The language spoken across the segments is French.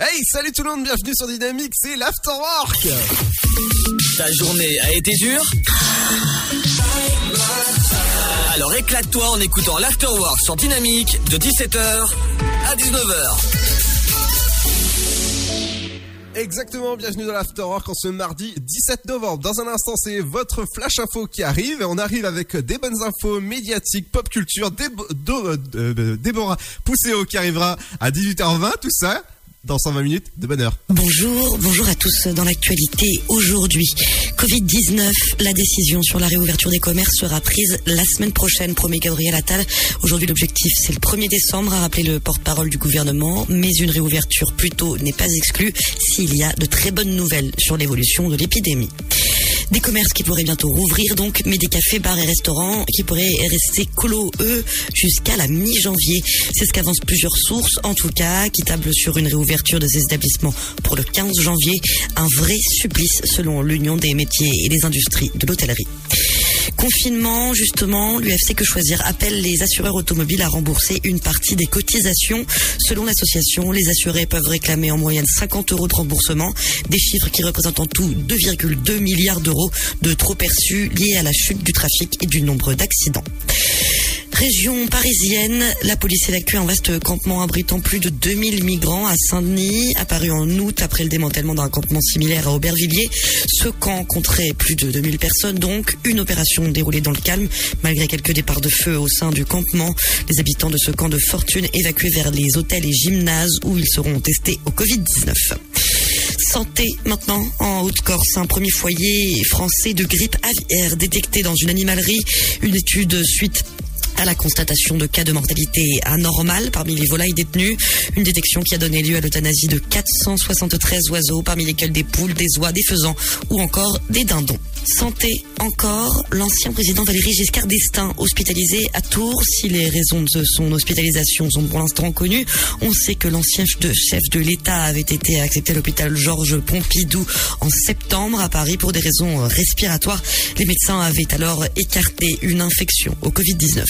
Hey, salut tout le monde, bienvenue sur Dynamique, c'est l'Afterwork Ta journée a été dure Alors éclate-toi en écoutant l'Afterwork sur Dynamique de 17h à 19h. Exactement, bienvenue dans l'Afterwork en ce mardi 17 novembre. Dans un instant, c'est votre flash info qui arrive et on arrive avec des bonnes infos médiatiques, pop culture, Débo- Do- euh, euh, Déborah Pousséo qui arrivera à 18h20, tout ça dans 120 minutes de bonne heure. Bonjour, bonjour à tous dans l'actualité aujourd'hui. Covid-19, la décision sur la réouverture des commerces sera prise la semaine prochaine, promet Gabriel Attal. Aujourd'hui, l'objectif, c'est le 1er décembre, a rappelé le porte-parole du gouvernement, mais une réouverture plus tôt n'est pas exclue s'il y a de très bonnes nouvelles sur l'évolution de l'épidémie. Des commerces qui pourraient bientôt rouvrir donc, mais des cafés, bars et restaurants qui pourraient rester clos, eux, jusqu'à la mi-janvier. C'est ce qu'avancent plusieurs sources, en tout cas, qui tablent sur une réouverture de ces établissements pour le 15 janvier. Un vrai supplice selon l'Union des métiers et des industries de l'hôtellerie. Confinement, justement, l'UFC Que Choisir appelle les assureurs automobiles à rembourser une partie des cotisations. Selon l'association, les assurés peuvent réclamer en moyenne 50 euros de remboursement, des chiffres qui représentent en tout 2,2 milliards d'euros de trop perçus liés à la chute du trafic et du nombre d'accidents. Région parisienne, la police évacue un vaste campement abritant plus de 2000 migrants à Saint-Denis, apparu en août après le démantèlement d'un campement similaire à Aubervilliers. Ce camp compterait plus de 2000 personnes, donc une opération déroulée dans le calme, malgré quelques départs de feu au sein du campement. Les habitants de ce camp de fortune évacués vers les hôtels et gymnases où ils seront testés au Covid-19. Santé maintenant en Haute-Corse, un premier foyer français de grippe aviaire détecté dans une animalerie. Une étude suite à la constatation de cas de mortalité anormale parmi les volailles détenues. Une détection qui a donné lieu à l'euthanasie de 473 oiseaux, parmi lesquels des poules, des oies, des faisans ou encore des dindons. Santé encore, l'ancien président Valéry Giscard d'Estaing hospitalisé à Tours. Si les raisons de son hospitalisation sont pour l'instant connues, on sait que l'ancien chef de l'État avait été accepté à l'hôpital Georges Pompidou en septembre à Paris pour des raisons respiratoires. Les médecins avaient alors écarté une infection au Covid-19.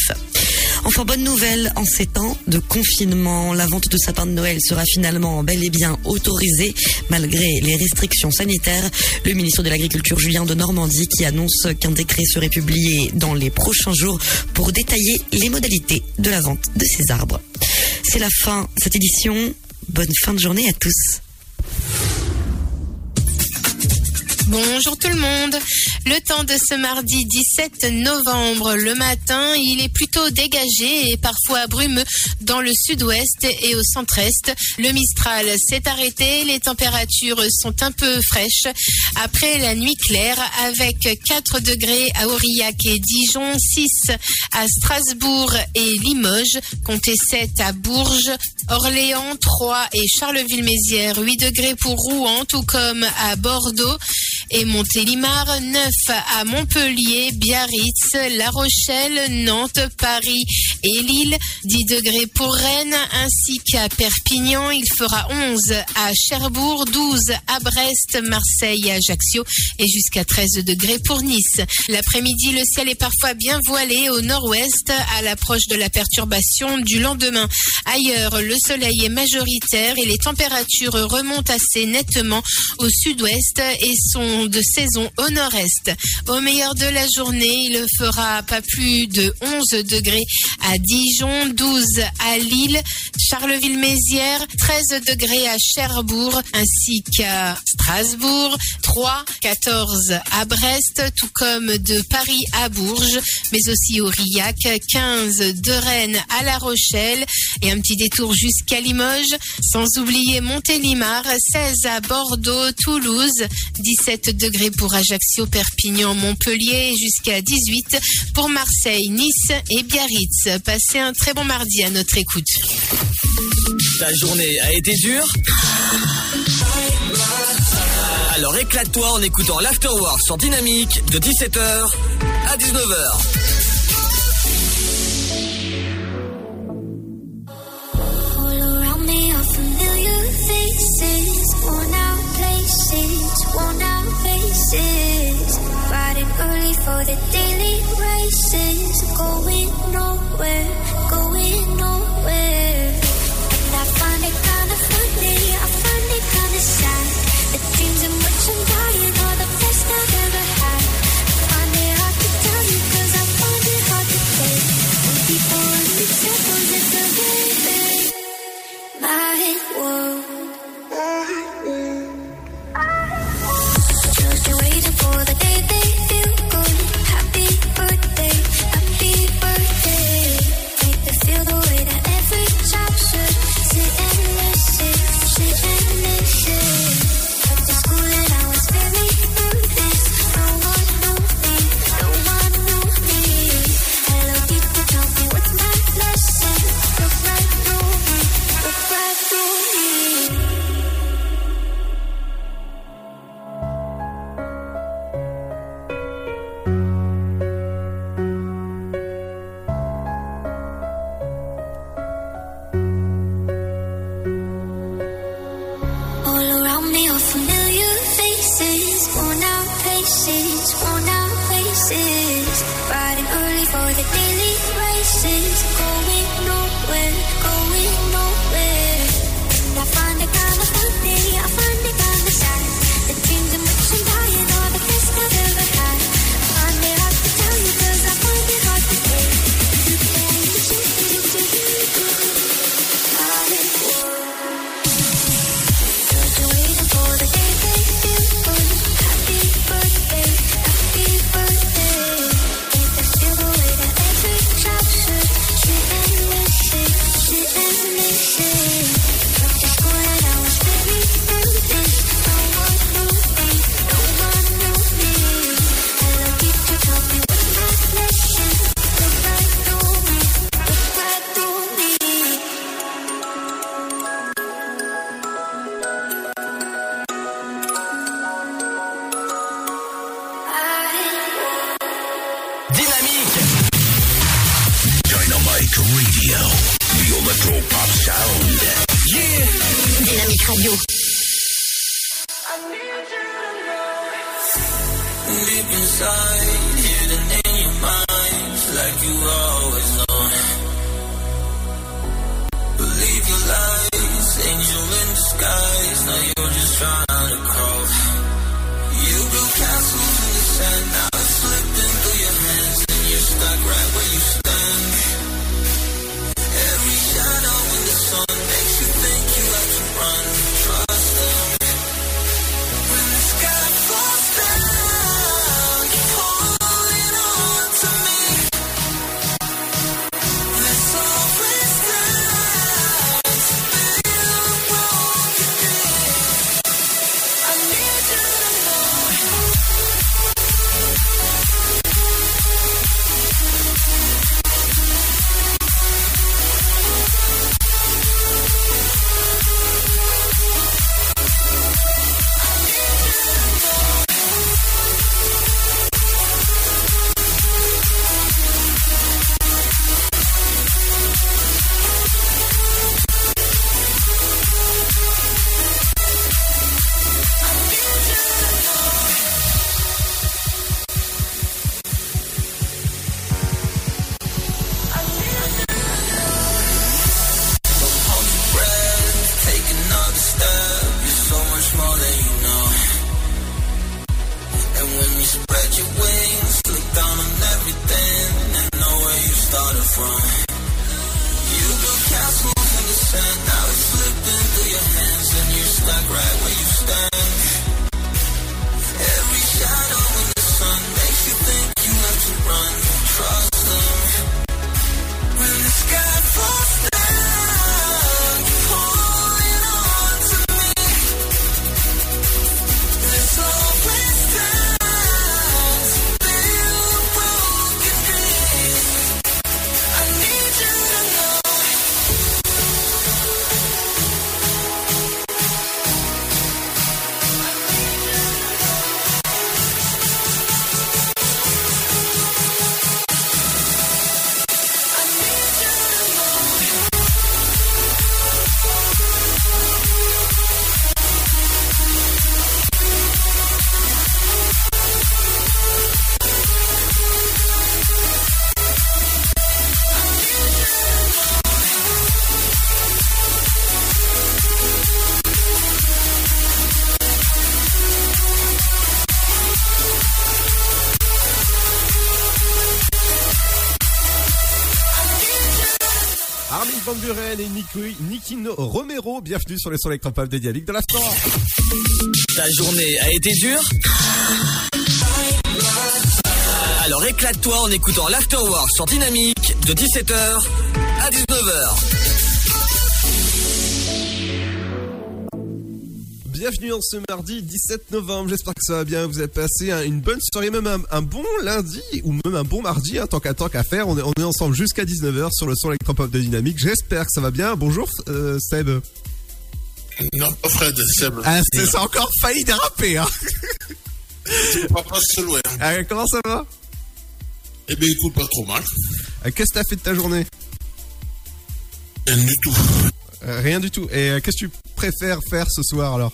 Enfin, bonne nouvelle, en ces temps de confinement, la vente de sapins de Noël sera finalement bel et bien autorisée malgré les restrictions sanitaires. Le ministre de l'Agriculture, Julien de Normandie, qui annonce qu'un décret serait publié dans les prochains jours pour détailler les modalités de la vente de ces arbres. C'est la fin de cette édition. Bonne fin de journée à tous. Bonjour tout le monde. Le temps de ce mardi 17 novembre, le matin, il est plutôt dégagé et parfois brumeux dans le sud-ouest et au centre-est. Le Mistral s'est arrêté, les températures sont un peu fraîches après la nuit claire avec 4 degrés à Aurillac et Dijon, 6 à Strasbourg et Limoges, comptez 7 à Bourges, Orléans, 3 et Charleville-Mézières, 8 degrés pour Rouen, tout comme à Bordeaux et Montélimar, 9 à Montpellier, Biarritz, La Rochelle, Nantes, Paris et Lille, 10 degrés pour Rennes ainsi qu'à Perpignan, il fera 11 à Cherbourg, 12 à Brest, Marseille et Ajaccio et jusqu'à 13 degrés pour Nice. L'après-midi, le ciel est parfois bien voilé au nord-ouest à l'approche de la perturbation du lendemain. Ailleurs, le soleil est majoritaire et les températures remontent assez nettement au sud-ouest et sont de saison au nord-est. Au meilleur de la journée, il fera pas plus de 11 degrés à Dijon, 12 à Lille, Charleville-Mézières, 13 degrés à Cherbourg ainsi qu'à Strasbourg, 3, 14 à Brest, tout comme de Paris à Bourges, mais aussi Aurillac, 15 de Rennes à La Rochelle et un petit détour jusqu'à Limoges, sans oublier Montélimar, 16 à Bordeaux, Toulouse, 17 degrés pour Ajaccio, Perpignan, Montpellier, jusqu'à 18 pour Marseille, Nice et Biarritz. Passez un très bon mardi à notre écoute. Ta journée a été dure Alors éclate-toi en écoutant l'Afterwork sur Dynamique de 17h à 19h. Faces. Riding early for the daily races, going nowhere, going nowhere. And I find it Believe your lies, angel in disguise. Now you're just trying Buren et Nicky, Nicky No- Romero, bienvenue sur les sons électropop des Dialectes de la Store. Ta journée a été dure Alors éclate-toi en écoutant l'Afterwork sur Dynamique de 17h à 19h. Bienvenue en ce mardi 17 novembre, j'espère que ça va bien, vous avez passé un- une bonne soirée, même un, un bon lundi ou même un bon mardi, hein, tant qu'à tant qu'à faire, on est, on est ensemble jusqu'à 19h sur le son électropop de Dynamique, j'espère que ça va bien. Bonjour euh, Seb. Non, pas Fred, Seb. Ah, c'est ça encore failli déraper, hein. Pas ouais. Ah, comment ça va? Eh ben, écoute, pas trop mal. Euh, Qu'est-ce que t'as fait de ta journée? Rien du tout. Euh, Rien du tout. Et euh, qu'est-ce que tu préfères faire ce soir alors?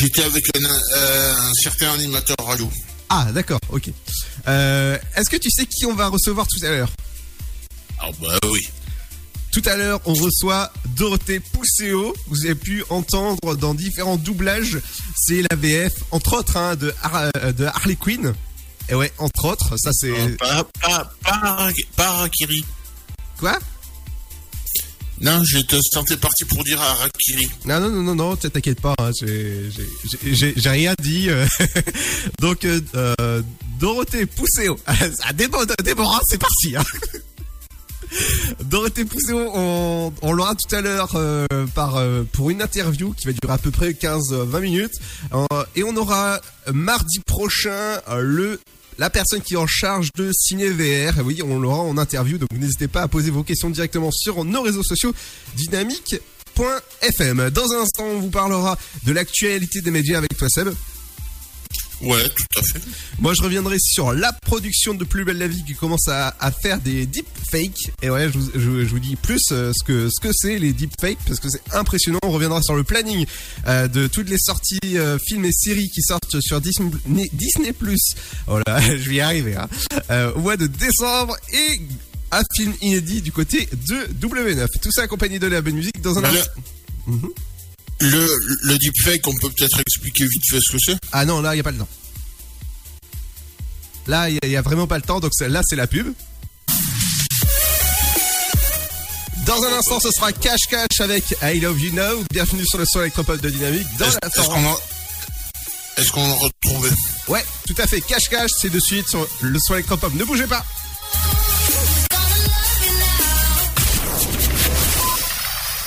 J'étais avec un, euh, un certain animateur radio. Ah, d'accord, ok. Euh, Est-ce que tu sais qui on va recevoir tout à l'heure? Ah bah oui. Tout à l'heure, on reçoit Dorothée Pousséo. Vous avez pu entendre dans différents doublages. C'est la VF, entre autres, hein, de, Har- euh, de Harley Quinn. Et ouais, entre autres, ça c'est... Pas, pas Harakiri. Quoi? Non, je te sentais parti pour dire Harakiri. Non, non, non, non, non, t- t'inquiète pas, hein, j'ai- rien dit. euh. Donc, euh, euh, Dorothée Pousséo. Ah, Déborah, c'est parti. Hein. Dorothée Pousséo, on, l'aura tout à l'heure pour une interview qui va durer à peu près 15-20 minutes. Et on aura mardi prochain le la personne qui est en charge de Ciné VR. Oui, on l'aura en interview, donc n'hésitez pas à poser vos questions directement sur nos réseaux sociaux dynamique.fm. Dans un instant, on vous parlera de l'actualité des médias avec toi. Ouais, tout à fait. Moi, je reviendrai sur la production de Plus belle la vie qui commence à, à faire des deepfakes. Et ouais, je vous, je, je vous dis plus euh, ce que ce que c'est les deepfakes parce que c'est impressionnant. On reviendra sur le planning euh, de toutes les sorties euh, films et séries qui sortent sur Disney, Disney+. Oh là, je vais y arriver. Hein. Au mois de décembre et un film inédit du côté de W9. Tout ça accompagné de la bonne musique dans un. Le, le deepfake, on peut peut-être expliquer vite fait ce que c'est? Ah non, là, il n'y a pas le temps. Là, il n'y a, vraiment pas le temps, donc là, c'est la pub. Dans un instant, ce sera Cash Cash avec I Love You Now. Bienvenue sur le son électropole de Dynamique. Dans Est-ce la est-ce qu'on en- est-ce qu'on en retrouvait? Ouais, tout à fait. Cash Cash, c'est de suite sur le son électropop. Ne bougez pas.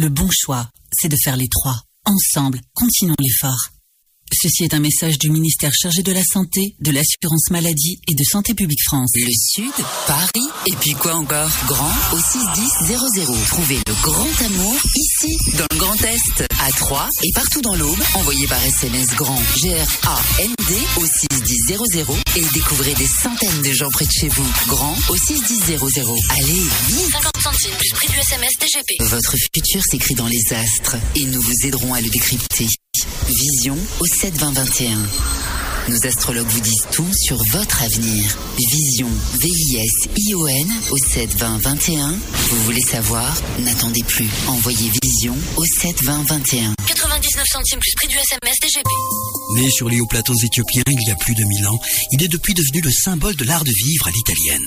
Le bon choix, c'est de faire les trois. Ensemble, continuons l'effort. Ceci est un message du ministère chargé de la Santé, de l'Assurance Maladie et de Santé Publique France. Le Sud, Paris, et puis quoi encore? Grand au 61000. Trouvez le grand amour ici, dans le Grand Est, à Troyes et partout dans l'Aube. Envoyez par SMS grand G-R-A-N-D au 61000 et découvrez des centaines de gens près de chez vous. Grand au 61000. Allez, vite 50 centimes plus prix du SMS DGP. Votre futur s'écrit dans les astres et nous vous aiderons à le décrypter. Vision au 72021. Nos astrologues vous disent tout sur votre avenir. Vision, V-I-S-I-O-N au 72021. Vous voulez savoir? N'attendez plus. Envoyez Vision au 72021. 99 centimes plus prix du SMS DGP. Né sur les hauts plateaux éthiopiens il y a plus de mille ans, il est depuis devenu le symbole de l'art de vivre à l'italienne.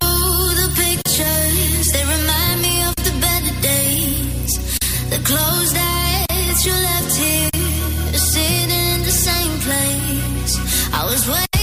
was waiting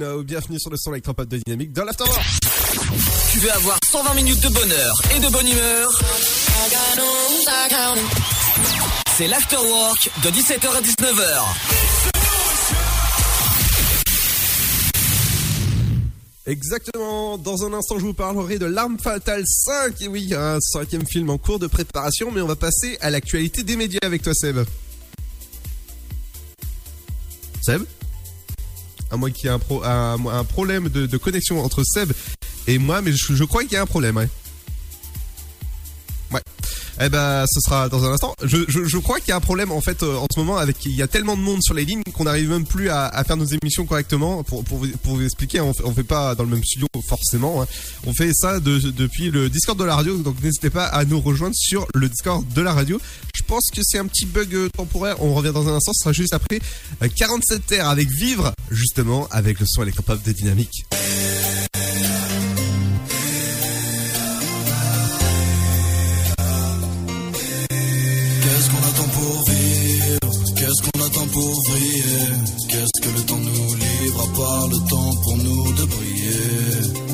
Now. Bienvenue sur le son électropop de Dynamique dans l'Afterwork. Tu veux avoir 120 minutes de bonheur et de bonne humeur? C'est l'Afterwork de 17h à 19h. Exactement. Dans un instant, je vous parlerai de L'Arme Fatale 5. Et oui, un cinquième film en cours de préparation, mais on va passer à l'actualité des médias avec toi, Seb. Seb? À moins qu'il y ait un, pro- un, problème de, connexion entre Seb et moi, mais je, je crois qu'il y a un problème, ouais. Eh ben, ce sera dans un instant. Je, je, je crois qu'il y a un problème en fait euh, en ce moment avec il y a tellement de monde sur les lignes qu'on n'arrive même plus à, à faire nos émissions correctement. Pour, pour, vous, pour vous expliquer, on fait, on fait pas dans le même studio forcément. hein. On fait ça de, depuis le Discord de la radio, donc n'hésitez pas à nous rejoindre sur le Discord de la radio. Je pense que c'est un petit bug euh, temporaire. On revient dans un instant. Ce sera juste après euh, 47 terres avec Vivre, justement avec le son électropop de Dynamique. Le temps pour nous de briller.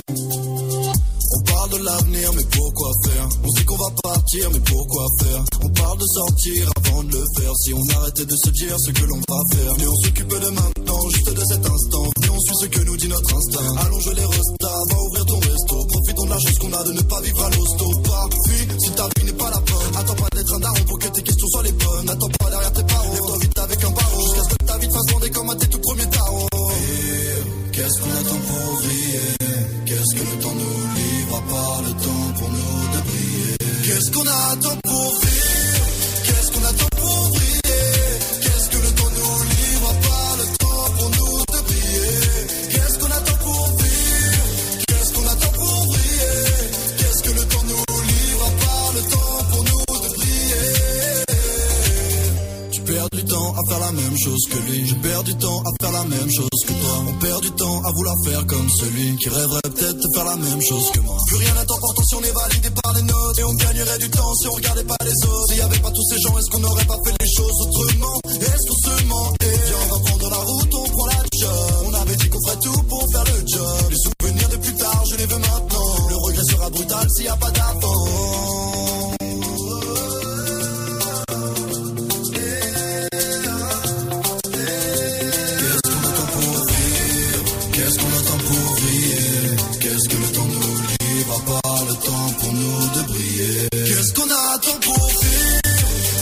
On parle de l'avenir mais pourquoi faire? On sait qu'on va partir mais pourquoi faire? On parle de sortir avant de le faire. Si on arrêtait de se dire ce que l'on va faire. Mais on s'occupe de maintenant, juste de cet instant. Et on suit ce que nous dit notre instinct. Allons jouer les restas, va ouvrir ton resto. Profitons de la chance qu'on a de ne pas vivre à l'hosto. Parfait, si ta vie n'est pas la bonne. Attends pas d'être un daron pour que tes questions soient les bonnes. Attends pas derrière tes parents, lève-toi vite avec un barreau. Jusqu'à ce que ta vie te fasse bander comme à tes tout premiers tarots Qu'est-ce qu'on attend pour briller? Qu'est-ce que le temps nous livre à le temps pour nous de briller? Qu'est-ce qu'on attend pour vivre Qu'est-ce qu'on attend pour briller? Qu'est-ce que le temps nous livre à le temps pour nous de briller? Qu'est-ce qu'on attend pour vivre perds du temps à faire la même chose que lui. Je perds du temps à faire la même chose que toi. On perd du temps à vouloir faire comme celui Qui rêverait peut-être de faire la même chose que moi. Plus rien n'est important si on est validé par les notes Et on gagnerait du temps si on regardait pas les autres. S'il y avait pas tous ces gens est-ce qu'on n'aurait pas fait les choses autrement? Est-ce qu'on se ment Et viens on va prendre la route on prend la job. On avait dit qu'on ferait tout pour faire le job. Les souvenirs de plus tard je les veux maintenant. Le regret sera brutal s'il y a pas d'avant le temps pour nous de briller. Qu'est-ce qu'on attend pour vivre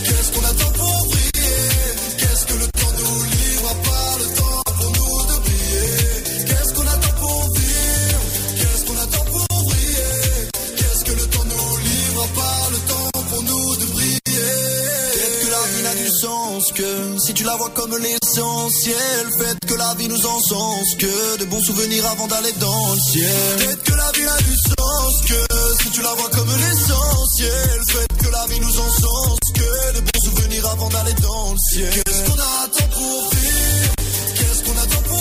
Qu'est-ce qu'on attend pour briller Qu'est-ce que le temps nous livre à part le temps pour nous de briller? Qu'est-ce qu'on attend pour vivre Qu'est-ce qu'on attend pour briller Qu'est-ce que le temps nous livre à part le temps pour nous de briller? Peut-être que la vie n'a du sens que si tu la vois comme l'essentiel. Faites que la vie nous encense que de bons souvenirs avant d'aller dans le ciel. Peut-être que la vie n'a du sens que si tu la vois comme l'essentiel. Faites que la vie nous encense que de bons souvenirs avant d'aller dans le ciel. Qu'est-ce qu'on attend pour vivre Qu'est-ce qu'on attend pour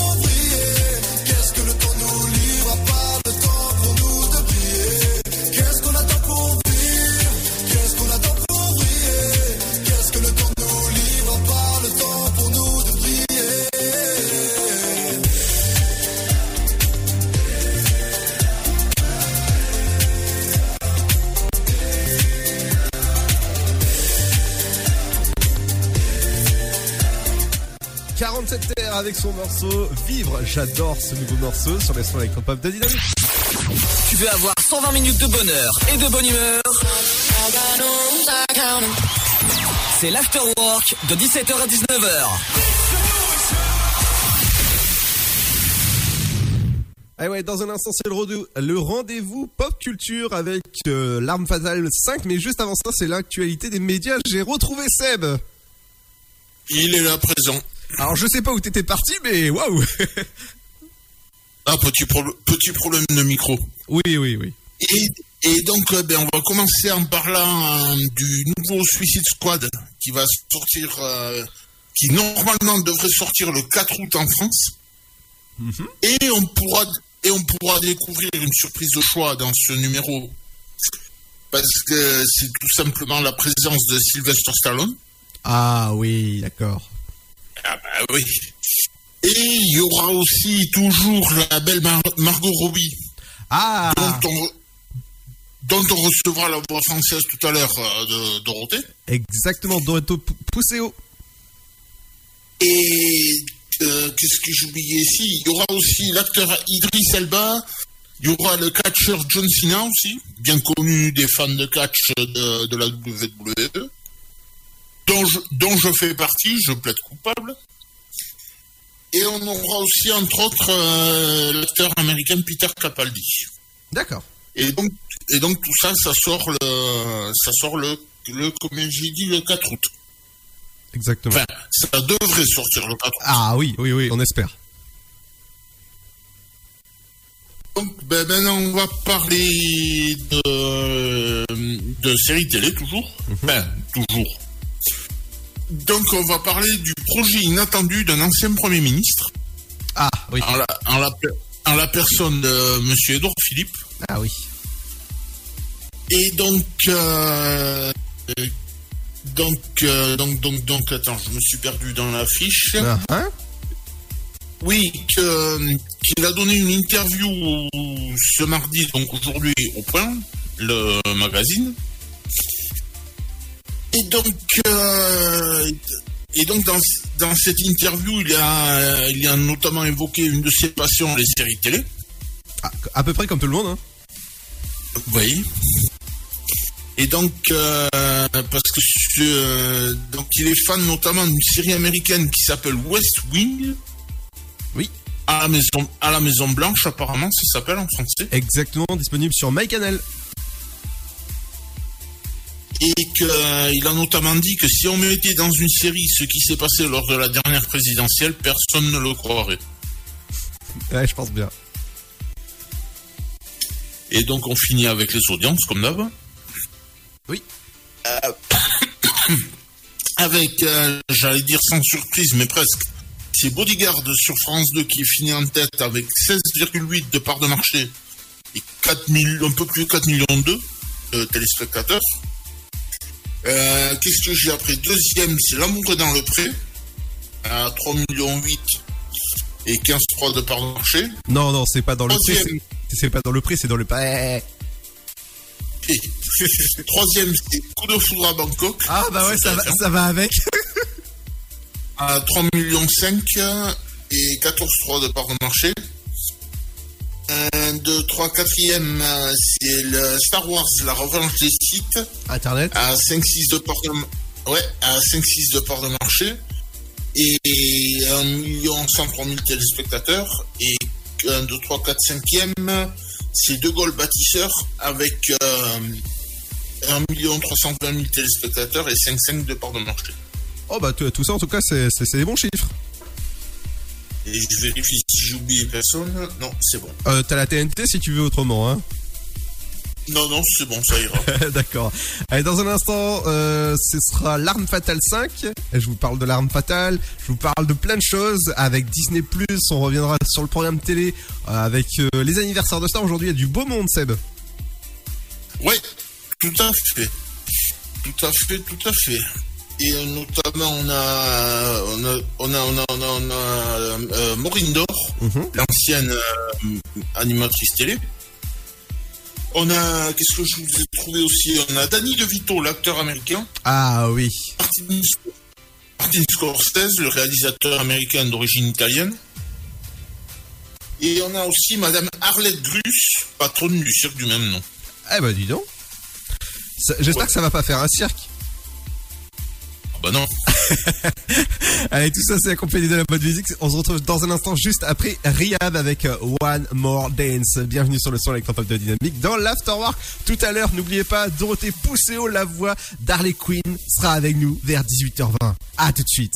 47 terres avec son morceau Vivre. J'adore ce nouveau morceau sur les sons électropop de Dynamique. Tu veux avoir 120 minutes de bonheur et de bonne humeur C'est l'Afterwork de 17h à 19h. Ah ouais, dans un instant, c'est le, rendez- le rendez-vous pop culture avec euh, L'arme fatale 5. Mais juste avant ça, c'est l'actualité des médias. J'ai retrouvé Seb. Il est là présent. Alors, je sais pas où t'étais parti, mais waouh Ah, petit, pro- petit problème de micro. Oui, oui, oui. Et, et donc, euh, ben, on va commencer en parlant euh, du nouveau Suicide Squad qui va sortir, euh, qui normalement devrait sortir le 4 août en France. Et on pourra et on pourra découvrir une surprise de choix dans ce numéro parce que c'est tout simplement la présence de Sylvester Stallone. Ah oui, d'accord. Ah bah oui. Et il y aura aussi toujours la belle Mar- Margot Robbie. Ah dont on, dont on recevra la voix française tout à l'heure euh, de Dorothée. Exactement, Dorito P- Pousseo. Et euh, qu'est-ce que oublié ici? Il y aura aussi l'acteur Idris Elba. Il y aura le catcheur John Cena aussi, bien connu des fans de catch de, de la WWE, dont je, dont je fais partie, je plaide coupable. Et on aura aussi, entre autres, euh, l'acteur américain Peter Capaldi. D'accord. Et donc, et donc tout ça, ça sort le, ça sort le, le comme j'ai dit, le 4 août. Exactement. Enfin, ça devrait sortir le 4 août. Ah oui, oui, oui, on espère. Donc, ben, maintenant, on va parler de, de séries télé, toujours. Enfin, toujours. Donc, on va parler du projet inattendu d'un ancien Premier ministre. Ah, oui. En la, en la, per- en la personne de Monsieur Edouard Philippe. Ah oui. Et donc, euh, euh, donc, euh, donc, donc, donc, attends, je me suis perdu dans la fiche. Ah, hein? Oui, qu'il a donné une interview ce mardi, donc aujourd'hui au point, le magazine. Et donc, euh, et donc dans, dans cette interview, il a, il a notamment évoqué une de ses passions, les séries télé. Ah, à peu près comme tout le monde, hein. Oui. Et donc, euh, parce que euh, donc il est fan notamment d'une série américaine qui s'appelle West Wing. Oui. À la maison, à la Maison Blanche, apparemment, ça s'appelle en français. Exactement, disponible sur MyCanal. Et qu'il a notamment dit que si on mettait dans une série ce qui s'est passé lors de la dernière présidentielle, personne ne le croirait. Ouais, je pense bien. Et donc on finit avec les audiences, comme d'hab. Oui. Euh, avec, euh, j'allais dire sans surprise, mais presque, c'est Bodyguard sur France 2 qui est fini en tête avec 16,8 de part de marché et 4 millions, un peu plus de 4 millions de euh, téléspectateurs. Euh, Qu'est-ce que j'ai après Deuxième, c'est L'amour dans le pré, à 3 millions 8 et 15,3 de part de marché. Non, non, c'est pas dans le. Troisième. c'est- pas dans le prix, c'est dans le. Troisième, c'est Coup de foudre à Bangkok. Ah bah ouais, ça va, ça va avec. à 3 millions 5 et 14,3 de part de marché. 1, 2, 3, 4e, c'est le Star Wars, la revanche des sites, Internet. à 5-6 de part de, ouais, à 5-6 de part de marché. Et 1 million 103 000 téléspectateurs. Et 1, 2, 3, 4, 5e, c'est De Gaulle bâtisseur avec euh, 1 million 320 000 téléspectateurs et 5,5 de part de marché. Oh bah tout ça en tout cas c'est des bons chiffres. Et je vérifie si j'ai oublié personne. Non, c'est bon. Euh, T'as la TNT si tu veux autrement, hein. Non, non, c'est bon, ça ira. D'accord. Allez, dans un instant, euh, ce sera L'Arme Fatale 5. Et Je vous parle de L'Arme Fatale. Je vous parle de plein de choses. Avec Disney+, on reviendra sur le programme télé. euh, avec euh, les anniversaires de stars. Aujourd'hui, il y a du beau monde, Seb. Ouais, tout à fait. Tout à fait, tout à fait. Et euh, notamment, on a, on a, on a, on a, on a, on a, euh, Maureen Dor, l'ancienne euh, animatrice télé. On a, qu'est-ce que je vous ai trouvé aussi? On a Danny DeVito, l'acteur américain. Ah oui. Martin, Martin Scorsese, le réalisateur américain d'origine italienne. Et on a aussi Madame Arlette Grus, patronne du cirque du même nom. Eh bah dis donc. J'espère que ça va pas faire un cirque. Bah non. Allez, tout ça, c'est accompagné de la bonne musique. On se retrouve dans un instant juste après Riyad avec euh, One More Dance. Bienvenue sur le son électropop de Dynamique dans l'Afterwork. Tout à l'heure, n'oubliez pas, Dorothée Pousseau, la voix d'Harley Quinn, sera avec nous vers 18h20. À tout de suite.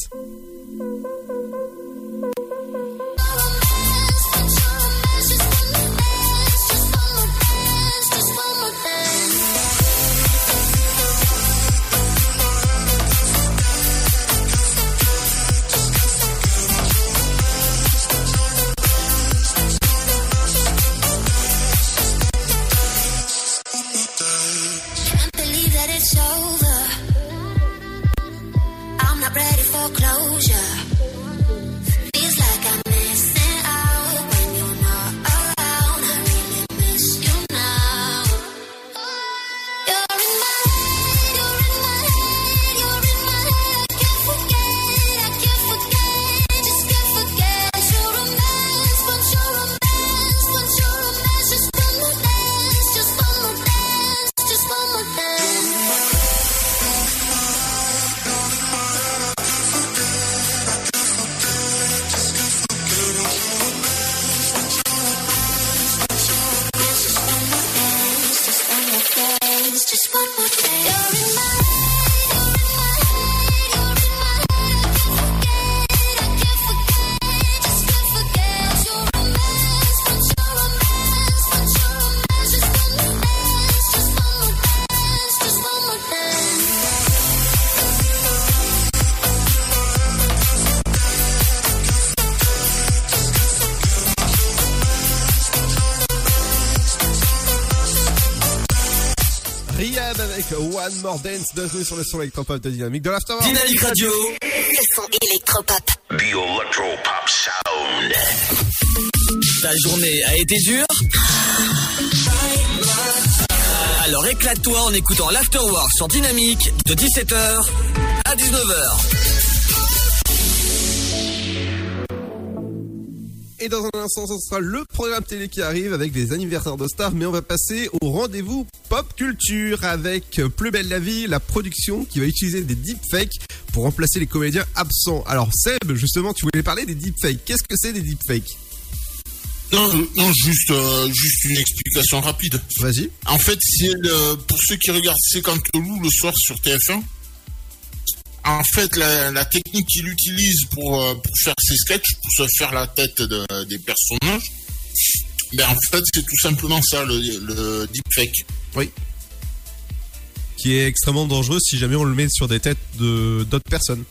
closure. More Dance, bienvenue sur le son électropop de Dynamique de l'Afterworld. Dynamique Radio. Le son électropop. The Electropop Sound. Ta journée a été dure Alors éclate-toi en écoutant l'Afterwork sur Dynamique de 17h à 19h. Et dans un instant, ce sera le programme télé qui arrive avec des anniversaires de stars, mais on va passer au rendez-vous pop culture avec Plus belle la vie, la production qui va utiliser des deepfakes pour remplacer les comédiens absents. Alors Seb, justement, tu voulais parler des deepfakes. Qu'est-ce que c'est des deepfakes? Non, non, juste, euh, juste une explication rapide. Vas-y. En fait, c'est pour ceux qui regardent C'est quand loup le soir sur TF1. En fait, la, la technique qu'il utilise pour, euh, pour faire ses sketchs, pour se faire la tête de- des personnages, ben en fait, c'est tout simplement ça, le, le deepfake. Oui. Qui est extrêmement dangereux si jamais on le met sur des têtes de d'autres personnes.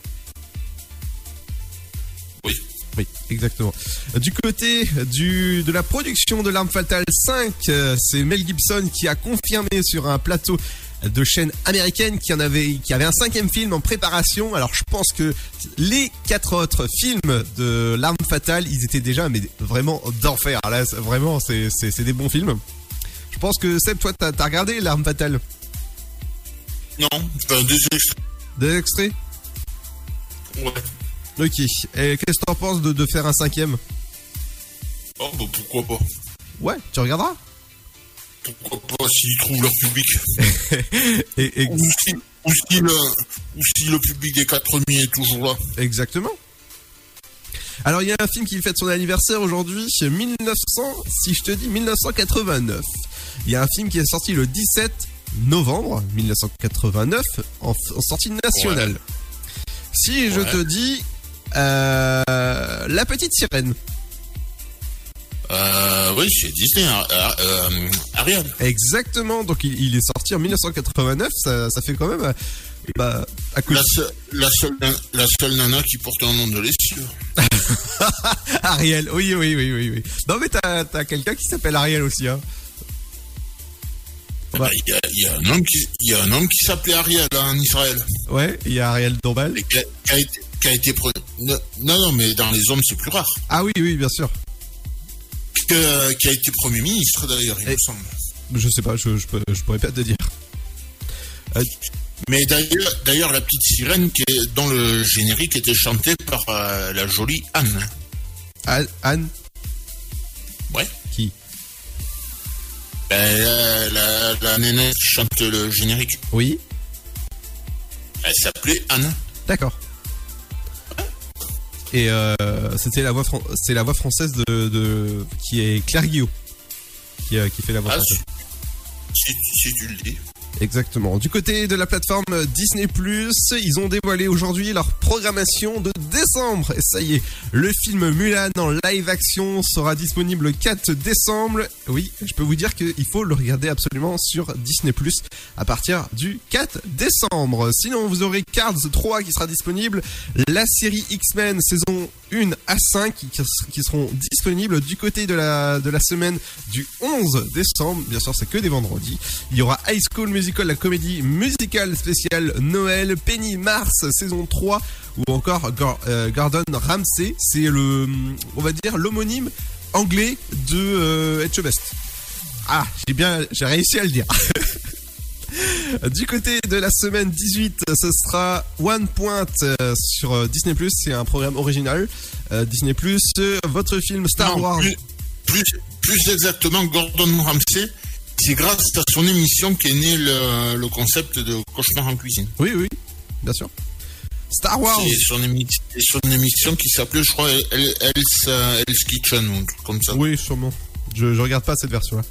Oui. Oui, exactement. Du côté du, de la production de L'Arme Fatale 5, euh, c'est Mel Gibson qui a confirmé sur un plateau de chaîne américaine qui en avait, qui avait un cinquième film en préparation. Alors je pense que les quatre autres films de L'Arme Fatale, ils étaient déjà mais vraiment d'enfer. Là, vraiment, c'est des bons films. Je pense que Seb, toi, t'as regardé L'Arme Fatale? Non, enfin, des extraits. Des extraits? Ouais. Ok. Et qu'est-ce que t'en penses de, de faire un cinquième? Oh, bah, pourquoi pas. Ouais, tu regarderas? Pourquoi pas s'ils trouvent leur public. et, et- Ou, si, ou, si le, ou si le public des quatre premiers est toujours là. Exactement. Alors il y a un film qui fête son anniversaire aujourd'hui, 1900, si je te dis 1989. Il y a un film qui est sorti le 17 novembre 1989 en, en sortie nationale. Si je te dis euh, La Petite Sirène. Euh, oui, c'est Disney, euh, euh, Ariane. Exactement, donc il, il est sorti en 1989, ça, ça fait quand même... euh, Bah, à côté- La, seule- la, seule, la seule nana qui porte un nom de lessive. Ariel, oui, oui, oui, oui, oui. Non mais t'as t'as quelqu'un qui s'appelle Ariel aussi, hein. Eh ben, Il y, a, y a un homme qui, y a un homme qui s'appelait Ariel hein, en Israël. Ouais, il y a Ariel Dombal. Qui a, qui a été, qui a été non, non, mais dans les hommes, c'est plus rare. Ah oui, oui, bien sûr. Que- qui a été Premier ministre d'ailleurs, il Et- me semble. Je sais pas, je, je, je pourrais pas te dire. Euh, Mais d'ailleurs, d'ailleurs, la petite sirène qui est dans le générique était chantée par euh, la jolie Anne. Anne, Anne? Ouais. Qui? Ben, la, la, la nénette qui chante le générique. Oui. Elle s'appelait Anne. D'accord. Et euh, c'était la voix, fran- c'est la voix française de, de qui est Claire Guillot qui, euh, qui fait la voix Ah, française. si, si tu le dis. Exactement. Du côté de la plateforme Disney+, ils ont dévoilé aujourd'hui leur programmation de décembre. Et ça y est, le film Mulan en live action sera disponible le 4 décembre. Oui, je peux vous dire qu'il faut le regarder absolument sur Disney+, à partir du 4 décembre. Sinon, vous aurez Cards 3 qui sera disponible, la série X-Men saison 1 à 5 qui, seront disponibles du côté de la, de la semaine du 11 décembre. Bien sûr, c'est que des vendredis. Il y aura High School Musical, la comédie musicale spéciale Noël, Penny Mars saison 3 ou encore euh, Gordon Ramsay. C'est le, on va dire, l'homonyme anglais de euh, Etchebest. Ah, j'ai bien, j'ai réussi à le dire. Du côté de la semaine 18, ce sera One Point euh, sur euh, Disney+. C'est un programme original. Disney+, euh, votre film Star Non, Wars. Plus, plus, plus exactement, Gordon Ramsay, c'est grâce à son émission qu'est né le, le concept de cauchemar en cuisine. Oui, oui, bien sûr. Star Wars. C'est son, émission qui s'appelait, je crois, euh, Hell's Kitchen ou un truc comme ça. Oui, sûrement. Je, je regarde pas cette version-là.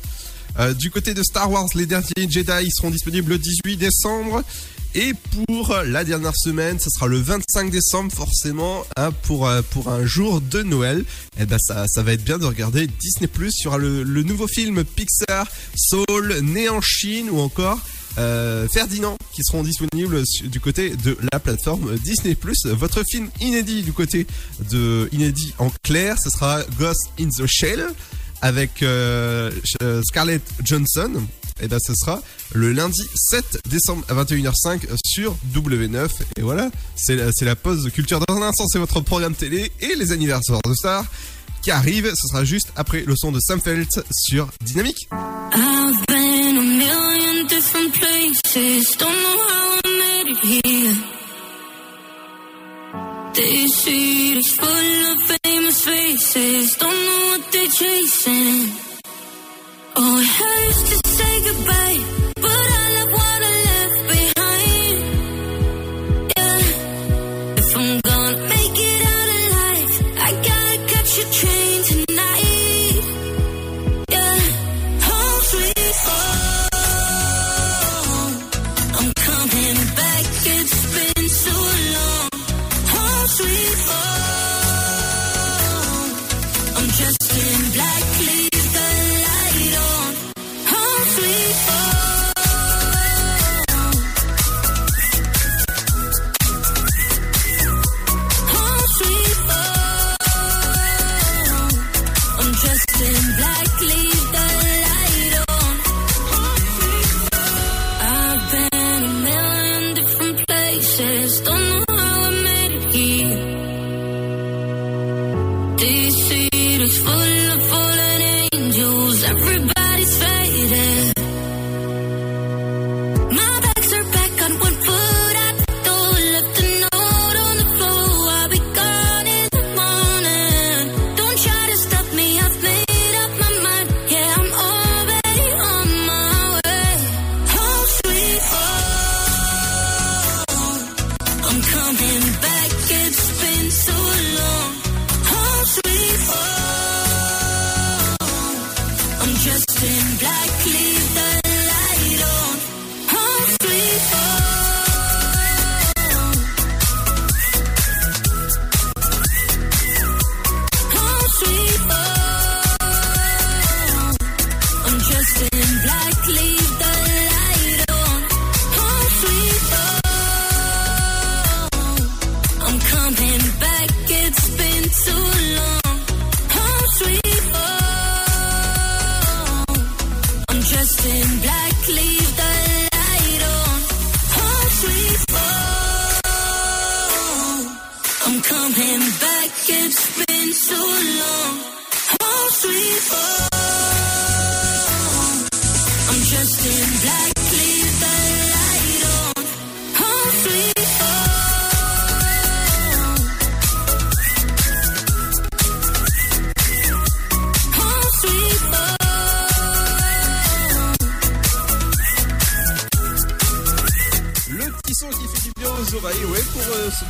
Euh, du côté de Star Wars, les derniers Jedi seront disponibles le 18 décembre. Et pour la dernière semaine, ce sera le 25 décembre, forcément, hein, pour, euh, pour un jour de Noël. Et ben ça, va être bien de regarder Disney+. Y aura le, le nouveau film Pixar, Soul, Né en Chine ou encore euh, Ferdinand qui seront disponibles du côté de la plateforme Disney+. Votre film inédit du côté de inédit en clair, ce sera Ghost in the Shell avec euh, Scarlett Johnson. Et ben ce sera le lundi 7 décembre à 21h05 sur W9. Et voilà, c'est la, pause culture. Dans un instant, c'est votre programme télé et les anniversaires de stars qui arrivent. Ce sera juste après le son de Sam Felt sur Dynamique. Oh, it hurts to say goodbye,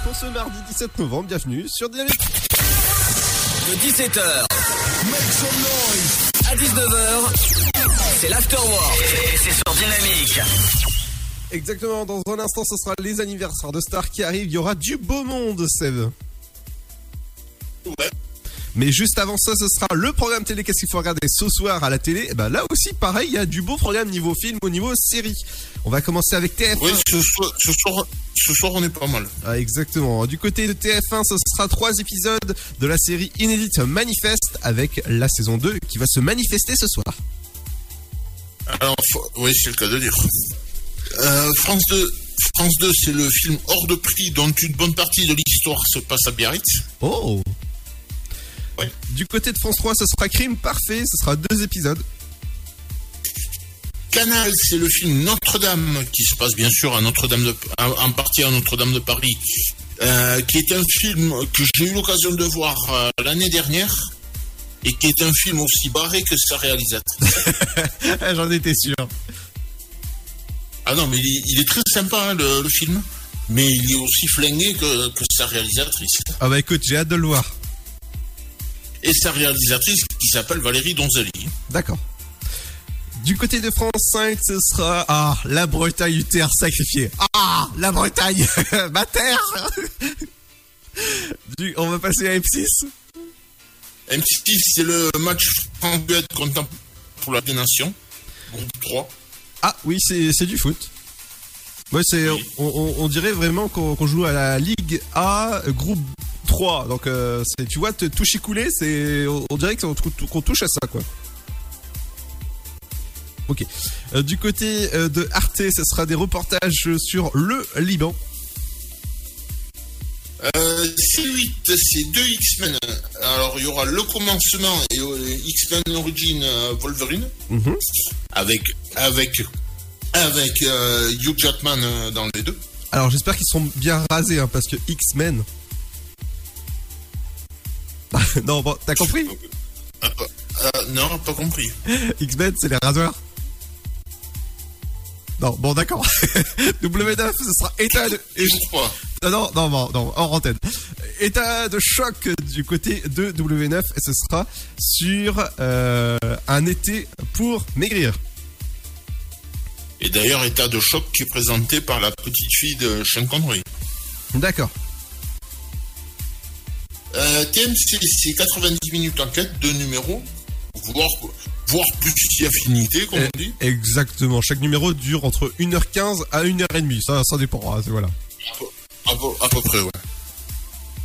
pour, ce- mardi 17 novembre. Bienvenue sur Dynamique. De 17h à 19h, c'est l'Afterwork. Et c'est sur Dynamique. Exactement, dans un instant, ce sera les anniversaires de stars qui arrivent. Il y aura du beau monde, Seb. Mais juste avant ça, ce sera le programme télé. Qu'est-ce qu'il faut regarder ce soir à la télé? Eh ben Là aussi, pareil, il y a du beau programme niveau film, au niveau série. On va commencer avec TF1. Oui, ce soir, ce soir, ce soir, on est pas mal. Ah, exactement. Du côté de TF1, ce sera trois épisodes de la série inédite Manifeste avec la saison 2 qui va se manifester ce soir. Alors, faut- oui, c'est le cas de dire. Euh, France 2, France 2, c'est le film hors de prix dont une bonne partie de l'histoire se passe à Biarritz. Oh Du côté de France 3, ce sera Crime Parfait, ce sera deux épisodes. Canal, c'est le film Notre-Dame, qui se passe bien sûr à Notre-Dame de, en partie à Notre-Dame de Paris, euh, qui est un film que j'ai eu l'occasion de voir euh, l'année dernière et qui est un film aussi barré que sa réalisatrice. J'en étais sûr. Ah non, mais il, est- il est très sympa hein, le, le film, mais il est aussi flingué que, que sa réalisatrice. Ah bah écoute, j'ai hâte de le voir. Et sa réalisatrice qui s'appelle Valérie Donzelli. D'accord. Du côté de France 5, ce sera ah la Bretagne terre sacrifiée. Ah la Bretagne, ma terre. Du- on va passer à M6. M6, c'est le match franco contre pour la Nation, groupe 3. Ah oui, c'est du foot. Ouais, c'est on, on- on dirait vraiment qu'on joue à la Ligue A groupe 3. Donc euh, tu vois te toucher couler, c'est on, on dirait qu'on tou- qu'on touche à ça quoi. Ok. Euh, du côté euh, de Arte, ce sera des reportages sur le Liban. Euh, C8, c'est deux X-Men. Alors, il y aura le commencement et X-Men Origin Wolverine. Mhm. Avec, avec, avec Hugh Jackman dans les deux. Alors j'espère qu'ils sont bien rasés hein, parce que X-Men. non, bon, t'as compris? Euh, non, pas compris. X-Men, c'est les rasoirs. Non, bon, d'accord. W9, ce sera état de. Non, non, non, non, non, hors antenne. État de choc du côté de W9 et ce sera sur euh, un été pour maigrir. Et d'ailleurs, état de choc qui est présenté par la petite fille de Sean Connery. D'accord. Euh, TMC, c'est 90 minutes enquête, deux numéros, voire, voire plus si affinité, comme on dit. Exactement. Chaque numéro dure entre 1h15 à 1h30. Ça, ça dépend. c'est- voilà. À peu, à peu près, ouais.